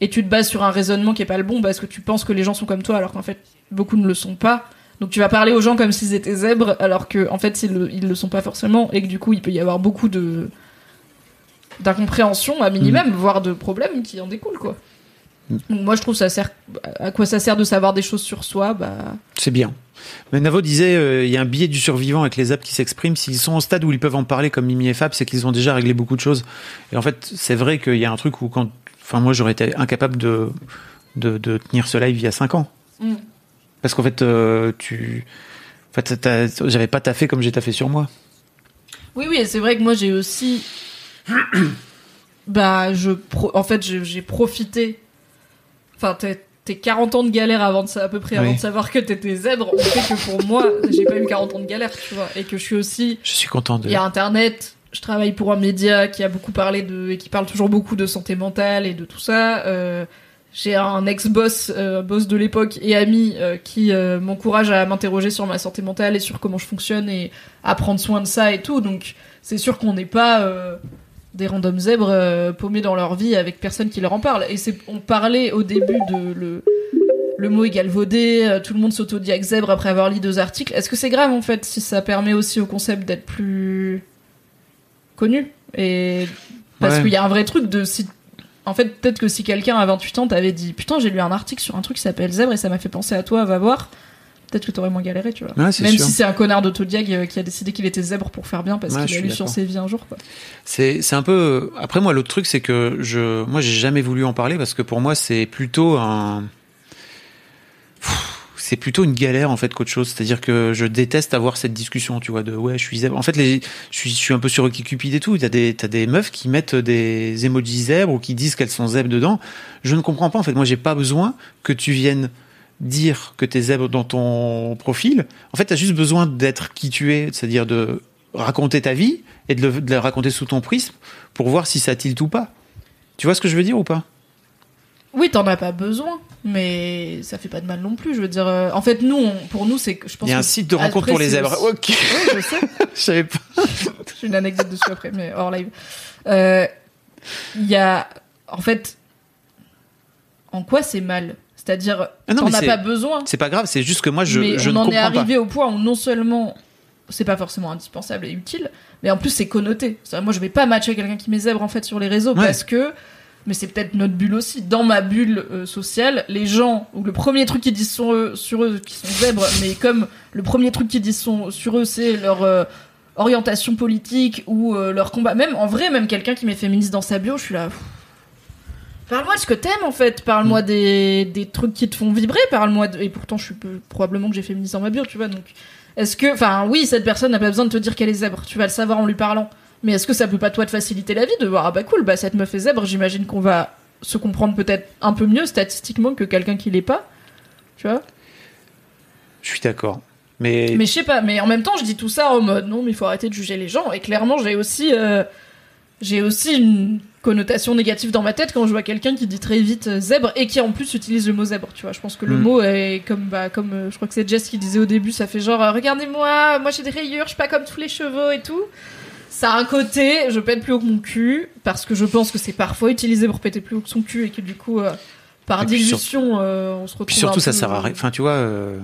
et tu te bases sur un raisonnement qui est pas le bon, parce que tu penses que les gens sont comme toi, alors qu'en fait, beaucoup ne le sont pas. Donc tu vas parler aux gens comme s'ils étaient zèbres, alors que en fait ils le, ils le sont pas forcément, et que du coup il peut y avoir beaucoup de d'incompréhension à minimum, voire de problèmes qui en découlent quoi. Donc moi je trouve ça sert à quoi ça sert de savoir des choses sur soi bah C'est bien. Mais Navo disait, euh, il y a un biais du survivant avec les apps qui s'expriment. S'ils sont au stade où ils peuvent en parler comme Mimi et Fab, c'est qu'ils ont déjà réglé beaucoup de choses. Et en fait, c'est vrai qu'il y a un truc où quand, enfin moi j'aurais été incapable de, de, de tenir ce live il y a 5 ans. Mm. Parce qu'en fait, euh, tu, en fait, j'avais pas taffé comme j'ai taffé sur moi. Oui, oui, c'est vrai que moi j'ai aussi. [CLEARS THROAT] bah, je. pro- En fait, j'ai profité. Enfin, t'es t'es 40 ans de galère avant de à peu près, avant de savoir que t'étais zèbre. On fait que pour moi, j'ai pas eu 40 ans de galère, tu vois. Et que je suis aussi. Je suis content de. Il y a Internet. Je travaille pour un média qui a beaucoup parlé de. et qui parle toujours beaucoup de santé mentale et de tout ça. Euh, j'ai un ex-boss, euh, boss de l'époque et ami euh, qui euh, m'encourage à m'interroger sur ma santé mentale et sur comment je fonctionne et à prendre soin de ça et tout. Donc c'est sûr qu'on n'est pas des randoms zèbres euh, paumés dans leur vie avec personne qui leur en parle. Et c'est on parlait au début de le le mot est galvaudé, euh, tout le monde s'autodiaque zèbre après avoir lu deux articles. Est-ce que c'est grave en fait si ça permet aussi au concept d'être plus connu et parce Ouais. qu'il y a un vrai truc de si en fait peut-être que si quelqu'un à 28 ans t'avait dit putain j'ai lu un article sur un truc qui s'appelle zèbre et ça m'a fait penser à toi va voir peut-être que t'aurais moins galéré tu vois Ouais, même sûr. si c'est un connard d'autodiag euh, qui a décidé qu'il était zèbre pour faire bien parce Ouais, qu'il a lu sur ses vies un jour quoi C'est c'est un peu. Après moi, l'autre truc, c'est que je, moi, j'ai jamais voulu en parler parce que pour moi, c'est plutôt un. C'est plutôt une galère en fait qu'autre chose. C'est-à-dire que je déteste avoir cette discussion, tu vois, de ouais, je suis zèbre. En fait, les, je suis, je suis un peu sur Cupid et tout. T'as des, t'as des meufs qui mettent des emojis zèbres ou qui disent qu'elles sont zèbres dedans. Je ne comprends pas en fait. Moi, j'ai pas besoin que tu viennes dire que t'es zèbre dans ton profil. En fait, t'as juste besoin d'être qui tu es, c'est-à-dire de raconter ta vie et de, le, de la raconter sous ton prisme pour voir si ça tilte ou pas. Tu vois ce que je veux dire ou pas? Oui t'en as pas besoin mais ça fait pas de mal non plus je veux dire euh, en fait nous on- pour nous c'est que je pense Il y a un site de après, rencontre pour les zèbres. Ok, Oui, je sais [LAUGHS] je savais pas. [LAUGHS] J'ai une anecdote dessus après, mais hors live. Euh, Il y a, en fait, en quoi c'est mal? C'est-à-dire, Ah t'en as pas besoin. C'est pas grave, c'est juste que moi je, mais je on ne en comprends est arrivé pas. au point où non seulement c'est pas forcément indispensable et utile, mais en plus c'est connoté. Moi, je vais pas matcher quelqu'un qui met zèbre en fait sur les réseaux Ouais. parce que mais c'est peut-être notre bulle aussi. Dans ma bulle euh, sociale, les gens, ou le premier truc qu'ils disent sur eux, sur eux, qui sont zèbres, [LAUGHS] mais comme le premier truc qu'ils disent sont- sur eux, c'est leur euh, orientation politique ou euh, leur combat. Même en vrai, même quelqu'un qui m'est féministe dans sa bio, je suis là. pff. Parle-moi de ce que t'aimes en fait. Parle-moi des, des trucs qui te font vibrer. Parle-moi de... Et pourtant, je suis peu- probablement que j'ai féministe dans ma bio, tu vois. Donc, est-ce que, enfin, oui, cette personne n'a pas besoin de te dire qu'elle est zèbre. Tu vas le savoir en lui parlant. Mais est-ce que ça peut pas toi te faciliter la vie de voir ah bah cool, bah cette meuf est zèbre. J'imagine qu'on va se comprendre peut-être un peu mieux statistiquement que quelqu'un qui l'est pas. Tu vois? Je suis d'accord. Mais, Mais je sais pas, mais en même temps, je dis tout ça en mode non, mais il faut arrêter de juger les gens. Et clairement, j'ai aussi, euh, j'ai aussi une connotation négative dans ma tête quand je vois quelqu'un qui dit très vite euh, zèbre et qui en plus utilise le mot zèbre. Tu vois, je pense que le Mm. mot est comme, bah, comme euh, je crois que c'est Jess qui disait au début, ça fait genre euh, regardez-moi, moi j'ai des rayures, je suis pas comme tous les chevaux et tout. Ça a un côté, je pète plus haut que mon cul parce que je pense que c'est parfois utilisé pour péter plus haut que son cul et que du coup. euh, par sur- dilution, euh, on se retrouve. puis surtout, ça sert à rien. Enfin, tu vois, euh,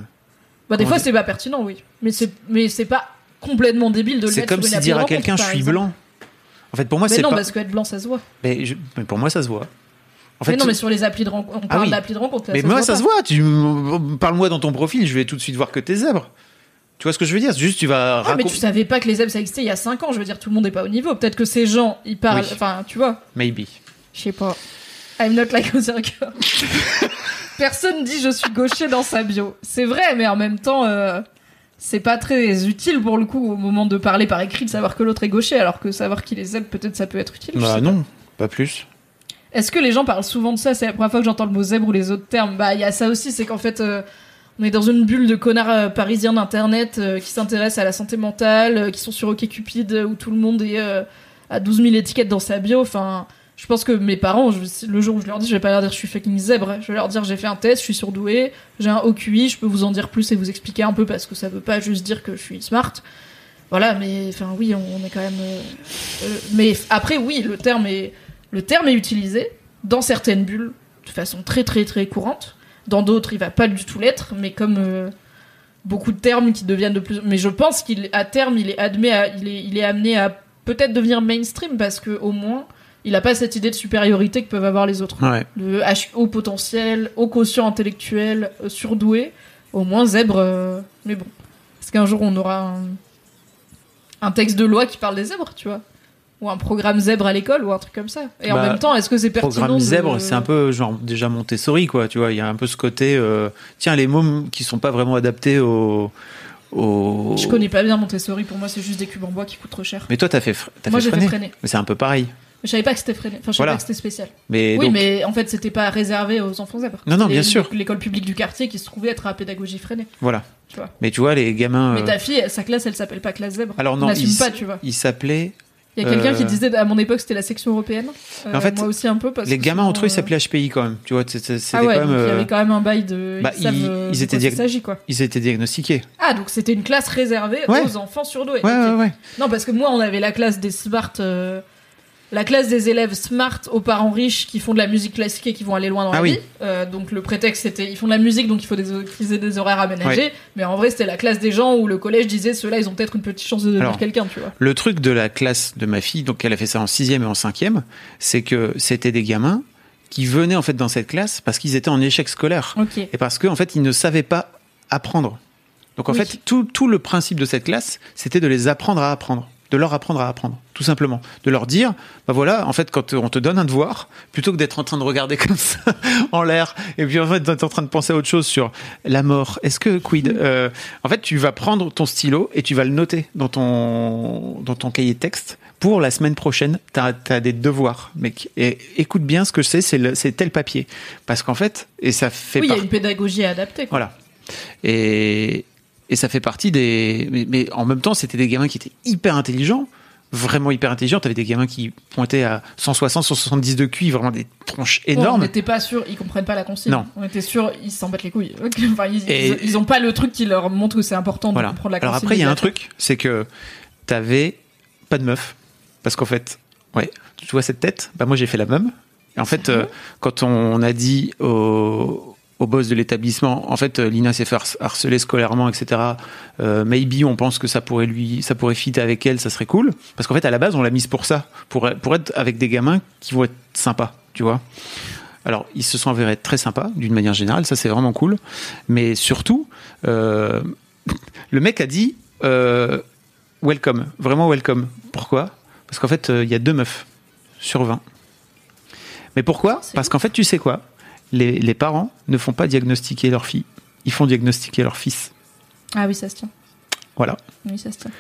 bah, des Comment fois, c'est pas pertinent, oui. Mais c'est, pas complètement débile de le c'est comme si dire à quelqu'un je suis exemple. blanc. En fait, pour moi, Mais c'est non, pas. parce qu'être blanc, ça se voit. Mais, je- mais pour moi, ça se voit. En fait, mais non, mais sur les applis de rencontre, on parle oui. d'appli de rencontre. Là, mais ça moi, ça se voit. Tu parle-moi dans ton profil, je vais tout de suite voir que t'es zèbre. Tu vois ce que je veux dire? Juste, tu vas. Ah, mais tu savais pas que les zèbres ça existait il y a 5 ans. Je veux dire, tout le monde est pas au niveau. Peut-être que ces gens, ils parlent. Oui. Enfin, tu vois. Maybe. Je sais pas. I'm not like other girl. [LAUGHS] Personne dit je suis gaucher dans sa bio. C'est vrai, mais en même temps, euh, c'est pas très utile pour le coup au moment de parler par écrit de savoir que l'autre est gaucher, alors que savoir qu'il est zèbre, peut-être ça peut être utile. Bah non, pas plus. Est-ce que les gens parlent souvent de ça? C'est la première fois que j'entends le mot zèbre ou les autres termes. Bah, il y a ça aussi, c'est qu'en fait, euh, on est dans une bulle de connards euh, parisiens d'internet euh, qui s'intéressent à la santé mentale, qui sont sur OkCupid, où tout le monde est à 12 000 étiquettes dans sa bio. Enfin, je pense que mes parents, le jour où je leur dis, je vais pas leur dire je suis fucking zèbre. Je vais leur dire j'ai fait un test, je suis surdoué, j'ai un OQI, je peux vous en dire plus et vous expliquer un peu parce que ça veut pas juste dire que je suis smart. Voilà, mais enfin oui, on, est quand même. euh, euh, mais après, oui, le terme est le terme est utilisé dans certaines bulles de façon très très très courante. Dans d'autres, il va pas du tout l'être, mais comme euh, beaucoup de termes qui deviennent de plus. Mais je pense qu'à terme, il est admis, il est il est amené à peut-être devenir mainstream parce que au moins, il a pas cette idée de supériorité que peuvent avoir les autres Ouais. H haut potentiel, haut quotient intellectuel, euh, surdoué, au moins zèbre. euh, mais bon, est-ce qu'un jour on aura un, un texte de loi qui parle des zèbres, tu vois Ou un programme zèbre à l'école ou un truc comme ça Et en Bah, même temps, est-ce que c'est pertinent Programme de- zèbre, c'est un peu genre déjà Montessori, quoi. Tu vois, il y a un peu ce côté. euh, tiens, les mômes qui sont pas vraiment adaptés au. au... Je connais pas bien Montessori, pour moi c'est juste des cubes en bois qui coûtent trop cher. Mais toi, t'as fait, fr- Moi fait j'ai fait freiner. Mais c'est un peu pareil. Je savais pas que c'était freiné. Enfin, je savais Voilà. pas que c'était spécial. Mais oui, donc, mais en fait, c'était pas réservé aux enfants zèbres. Non, non, C'était bien sûr. L'école publique du quartier qui se trouvait être à pédagogie freinée. voilà. Tu vois. Mais tu vois, les gamins. Mais euh, ta fille, sa classe, elle s'appelle pas classe zèbre. Alors On non, n'assume il, pas, tu vois. il s'appelait. Il y a quelqu'un Euh, qui disait à mon époque c'était la section européenne. Euh, En fait, moi aussi un peu parce Les que gamins entre eux, ils euh, s'appelaient HPI quand même. Tu vois, c'était c'était Ah ouais, quand même. il y euh, avait quand même un bail de. bah, ils, savent, ils- euh, ils de étaient quoi il diag- s'agit quoi. Ils étaient diagnostiqués. Ah donc c'était une classe réservée Ouais. aux enfants surdoués. Ouais, Ok. ouais, ouais. Non parce que moi on avait la classe des smart, euh, la classe des élèves smart aux parents riches qui font de la musique classique et qui vont aller loin dans Ah la oui. vie. Euh, donc le prétexte c'était ils font de la musique donc il faut des, qu'ils aient des horaires aménagés. Ouais. Mais en vrai c'était la classe des gens où le collège disait ceux-là ils ont peut-être une petite chance de devenir quelqu'un tu vois. Le truc de la classe de ma fille, donc elle a fait ça en sixième et en cinquième, c'est que c'était des gamins qui venaient en fait dans cette classe parce qu'ils étaient en échec scolaire et parce qu'en fait ils ne savaient pas apprendre. Donc en Oui. fait tout, tout le principe de cette classe, c'était de les apprendre à apprendre, de leur apprendre à apprendre, tout simplement, de leur dire, bah voilà, en fait quand on te donne un devoir, plutôt que d'être en train de regarder [LAUGHS] comme ça en l'air et puis en fait d'être en train de penser à autre chose sur la mort, est-ce que quid, euh, en fait tu vas prendre ton stylo et tu vas le noter dans ton dans ton cahier de texte. Pour la semaine prochaine, tu as, des devoirs, mec. Et écoute bien ce que c'est, c'est tel papier. Parce qu'en fait, et ça fait Oui il y a une pédagogie à adapter. Quoi. voilà. Et, et ça fait partie des. Mais, mais en même temps, c'était des gamins qui étaient hyper intelligents, vraiment hyper intelligents. T'avais des gamins qui pointaient à 160, 170 de QI, vraiment des tronches Bon, on énormes. n'était pas sûr, ils comprennent pas la consigne. Non. On était sûr, ils s'en battent les couilles. enfin, ils, Et- ils, ont pas le truc qui leur montre que c'est important de Voilà. comprendre la Alors consigne. après, il y a un truc, c'est que t'avais pas de meuf. Parce qu'en fait, ouais, tu vois cette tête? Bah moi j'ai fait la même. Et en fait, euh, quand on a dit au, au boss de l'établissement, en fait, euh, Lina s'est fait harc- harceler scolairement, etc. Euh, maybe on pense que ça pourrait lui, ça pourrait fit avec elle, ça serait cool. Parce qu'en fait, à la base, on l'a mise pour ça, pour, pour être avec des gamins qui vont être sympas. tu vois. Alors, ils se sont avérés très sympas, d'une manière générale, ça c'est vraiment cool. Mais surtout, euh, [LAUGHS] le mec a dit euh, welcome, vraiment welcome. Pourquoi? Parce qu'en fait, il y a deux meufs sur 20. Mais pourquoi? Parce qu'en fait, tu sais quoi? Les, les parents ne font pas diagnostiquer leur fille, ils font diagnostiquer leur fils. Ah oui, ça se tient. Voilà. Oui, ça se tient.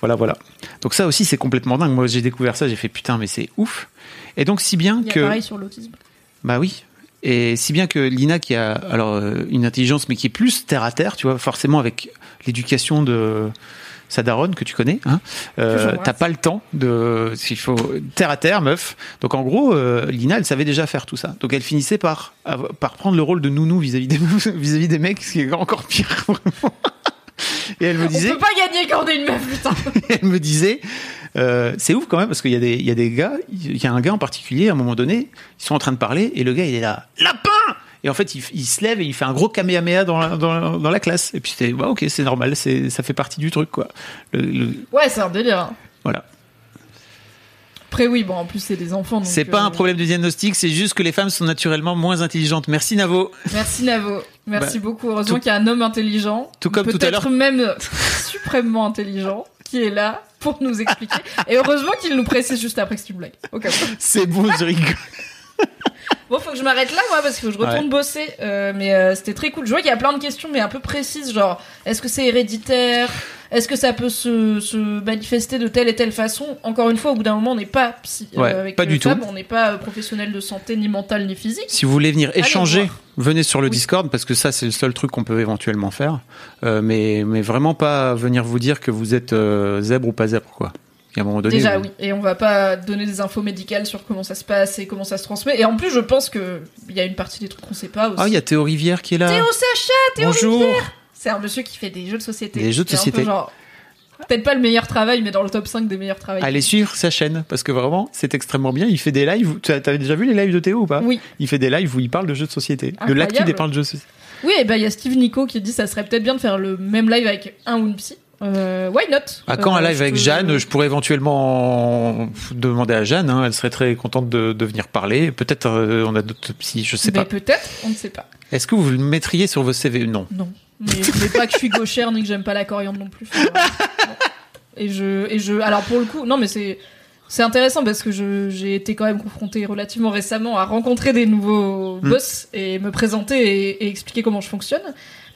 Voilà, voilà. Donc ça aussi, c'est complètement dingue. Moi, j'ai découvert ça, j'ai fait putain, mais c'est ouf. Et donc, si bien Il y a que... pareil sur l'autisme. Bah oui. Et si bien que Lina, qui a alors euh, une intelligence, mais qui est plus terre à terre, tu vois, forcément avec l'éducation de sa daronne que tu connais, hein, euh, t'as pas le temps de, s'il faut terre à terre, meuf. Donc en gros, euh, Lina, elle savait déjà faire tout ça. Donc elle finissait par par prendre le rôle de nounou vis-à-vis des [LAUGHS] vis-à-vis des mecs, ce qui est encore pire. [LAUGHS] Vraiment. Et elle me disait, On peut pas gagner quand on est une meuf, putain. [LAUGHS] elle me disait, euh, c'est ouf quand même parce qu'il y a des, il y a des gars, il y a un gars en particulier à un moment donné, ils sont en train de parler et le gars il est là, lapin. Et en fait, il, il se lève et il fait un gros kamehameha dans la, dans la, dans la classe. Et puis c'était, bah, ok, c'est normal, c'est, ça fait partie du truc quoi. Le- le- Ouais, c'est un délire. hein. voilà. Après, oui, bon, en plus, c'est des enfants. donc, C'est pas euh, un problème de diagnostic, c'est juste que les femmes sont naturellement moins intelligentes. Merci Navo. Merci Navo. Merci Bah, beaucoup. Heureusement tout- qu'il y a un homme intelligent. Tout comme tout à l'heure. Peut-être même [LAUGHS] suprêmement intelligent qui est là pour nous expliquer. Et heureusement qu'il nous précise juste après que c'est une blague. Où. [LAUGHS] C'est bon, je rigole. Bon, faut que je m'arrête là, moi, parce que je retourne bosser. euh, mais euh, c'était très cool. Je vois qu'il y a plein de questions, mais un peu précises, genre, est-ce que c'est héréditaire? Est-ce que ça peut se, se manifester de telle et telle façon? Encore une fois, au bout d'un moment, on n'est pas psy, euh, avec pas du tout. on n'est pas professionnel de santé, ni mental, ni physique. Si vous voulez venir échanger, voir. venez sur le Oui. Discord parce que ça c'est le seul truc qu'on peut éventuellement faire. Mais mais vraiment pas venir vous dire que vous êtes zèbre ou pas zèbre quoi. Et à un moment donné. Déjà, oui. Et on va pas donner des infos médicales sur comment ça se passe et comment ça se transmet. Et en plus, je pense que il y a une partie des trucs qu'on sait pas aussi. Ah il y a Théo Rivière qui est là. Théo Sacha, Théo Bonjour. Rivière. C'est un monsieur qui fait des jeux de société. Des jeux de société. Peut-être pas le meilleur travail, mais dans le top 5 des meilleurs travails. Allez suivre sa chaîne parce que vraiment c'est extrêmement bien. Il fait des lives. Tu as- T'avais déjà vu les lives de Théo ou pas? Oui. Il fait des lives où il parle de jeux de société, de l'actu des parles de jeux de société. Oui, et ben il y a Steve Nico qui dit ça serait peut-être bien de faire le même live avec un ou une psy. Euh, why not? À quand un Euh, live avec Jeanne? Je pourrais éventuellement demander à Jeanne. hein, elle serait très contente de, de venir parler. Peut-être euh, on a d'autres psy, je sais Ben, pas. peut-être, on ne sait pas. Est-ce que vous le mettriez sur vos CV Non. Non. Mais, mais pas que je suis gauchère ni que j'aime pas la coriandre non plus. [LAUGHS] Enfin. Et je, et je, alors pour le coup, non mais c'est, c'est intéressant parce que j'ai été quand même confrontée relativement récemment à rencontrer des nouveaux Mm. boss et me présenter et, et expliquer comment je fonctionne.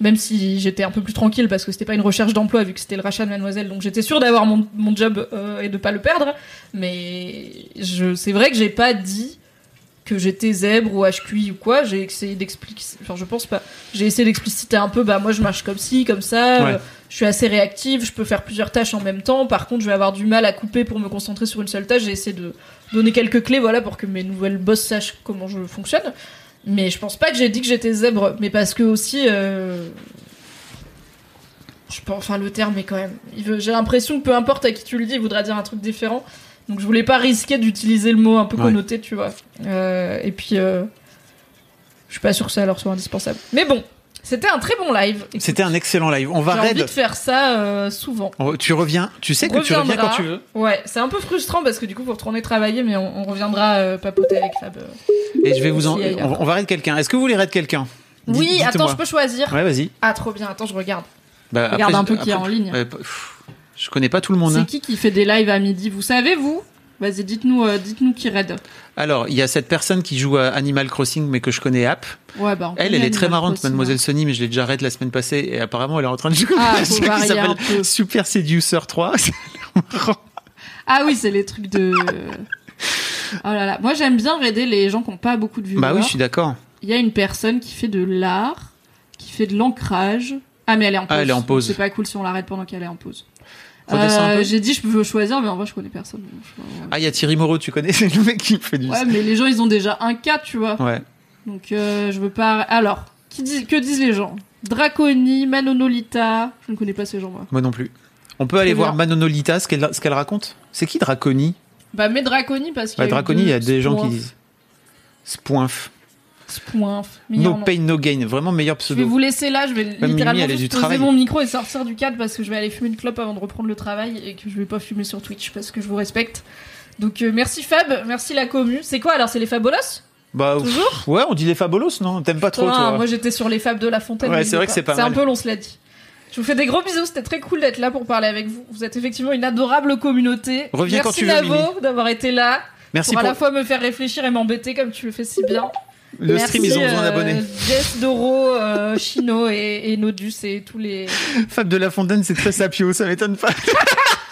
Même si j'étais un peu plus tranquille parce que c'était pas une recherche d'emploi vu que c'était le rachat de Mademoiselle, donc j'étais sûre d'avoir mon, mon job euh, et de pas le perdre. Mais je, c'est vrai que j'ai pas dit que j'étais zèbre ou HQI ou quoi. J'ai essayé d'expliquer, enfin je pense pas. J'ai essayé d'expliciter un peu, bah moi je marche comme ci, comme ça. Ouais. euh, je suis assez réactive, je peux faire plusieurs tâches en même temps. Par contre, je vais avoir du mal à couper pour me concentrer sur une seule tâche. J'ai essayé de donner quelques clés, voilà, pour que mes nouvelles boss sachent comment je fonctionne. Mais je pense pas que j'ai dit que j'étais zèbre, mais parce que aussi, euh, je pense, enfin le terme est quand même. J'ai l'impression que peu importe à qui tu le dis, il voudra dire un truc différent. Donc je voulais pas risquer d'utiliser le mot un peu Ouais. connoté, tu vois. Euh, et puis, euh, je suis pas sûre que ça leur soit indispensable. Mais bon, c'était un très bon live. C'était un excellent live. On va J'ai envie de faire ça euh, souvent. On- Tu reviens. Tu sais que tu reviens quand tu veux. Ouais, c'est un peu frustrant parce que du coup, faut retourner travailler, mais on, on reviendra euh, papoter avec Fab. euh. Et je vais vous en. On, on va raid quelqu'un. Est-ce que vous voulez raid quelqu'un? Oui, attends, je peux choisir. Ouais, vas-y. Ah, trop bien. Attends, je regarde. Bah, Regarde après, un peu qui est en ligne. pff, je connais pas tout le monde. C'est hein. qui qui fait des lives à midi Vous savez, vous? Vas-y, dites-nous, euh, dites-nous qui raid. Alors, il y a cette personne qui joue à Animal Crossing, mais que je connais app. Ouais, bah. Elle, elle est très marrante, Crossing, Mademoiselle hein. Sony, mais je l'ai déjà raid la semaine passée et apparemment elle est en train de jouer Ah, à un jeu qui s'appelle. Super Seducer 3. Ça a l'air marrant. Ah oui, c'est les trucs de. Oh là là. Moi, j'aime bien raider les gens qui ont pas beaucoup de vues. bah oui, je suis d'accord. Il y a une personne qui fait de l'art, qui fait de l'ancrage. Ah, mais elle est en pause. Ah, elle est en pause. C'est pas cool si on l'arrête pendant qu'elle est en pause. Euh. J'ai dit je peux choisir, mais en vrai je connais personne. je- Ah, il y a Thierry Moreau, tu connais [LAUGHS] C'est le mec qui fait du. Ouais, mais les gens ils ont déjà un cas, tu vois. Ouais. Donc euh, je veux pas. Alors, qui dit... que disent les gens? Draconi, Manonolita. Je ne connais pas ces gens moi. Moi non plus. On peut aller voir bien. Manonolita, ce qu'elle ce qu'elle raconte? C'est qui Draconi? Bah mais Draconi parce Bah, y a eu Draconi, il y a deux des gens qui disent. Spoinf. No pain, no gain. Vraiment meilleur Je vais pseudo. vous laisser là, je vais Mimi, littéralement a juste poser mon micro et sortir du cadre parce que je vais aller fumer une clope avant de reprendre le travail et que je vais pas fumer sur Twitch parce que je vous respecte. Donc euh, merci Fab, merci la commu. C'est quoi alors C'est les Fabolos Bah, pff, Toujours Ouais, on dit les fabolos, non T'aimes pas trop, Ah, toi Moi j'étais sur les fables de La Fontaine. Ouais, c'est vrai que c'est pas C'est un peu long, cela dit. Je vous fais des gros bisous, c'était très cool d'être là pour parler avec vous. Vous êtes effectivement une adorable communauté. Reviens Merci quand tu veux, Navo Mimi. d'avoir été là. Merci pour, pour à la fois me faire réfléchir et m'embêter comme tu le fais si bien. Le Merci, stream, ils ont besoin euh, d'abonnés. Jess, Doro, euh, Chino et, et Nodus et tous les. Fab de la Fontaine, c'est très sapio, ça m'étonne pas. [LAUGHS]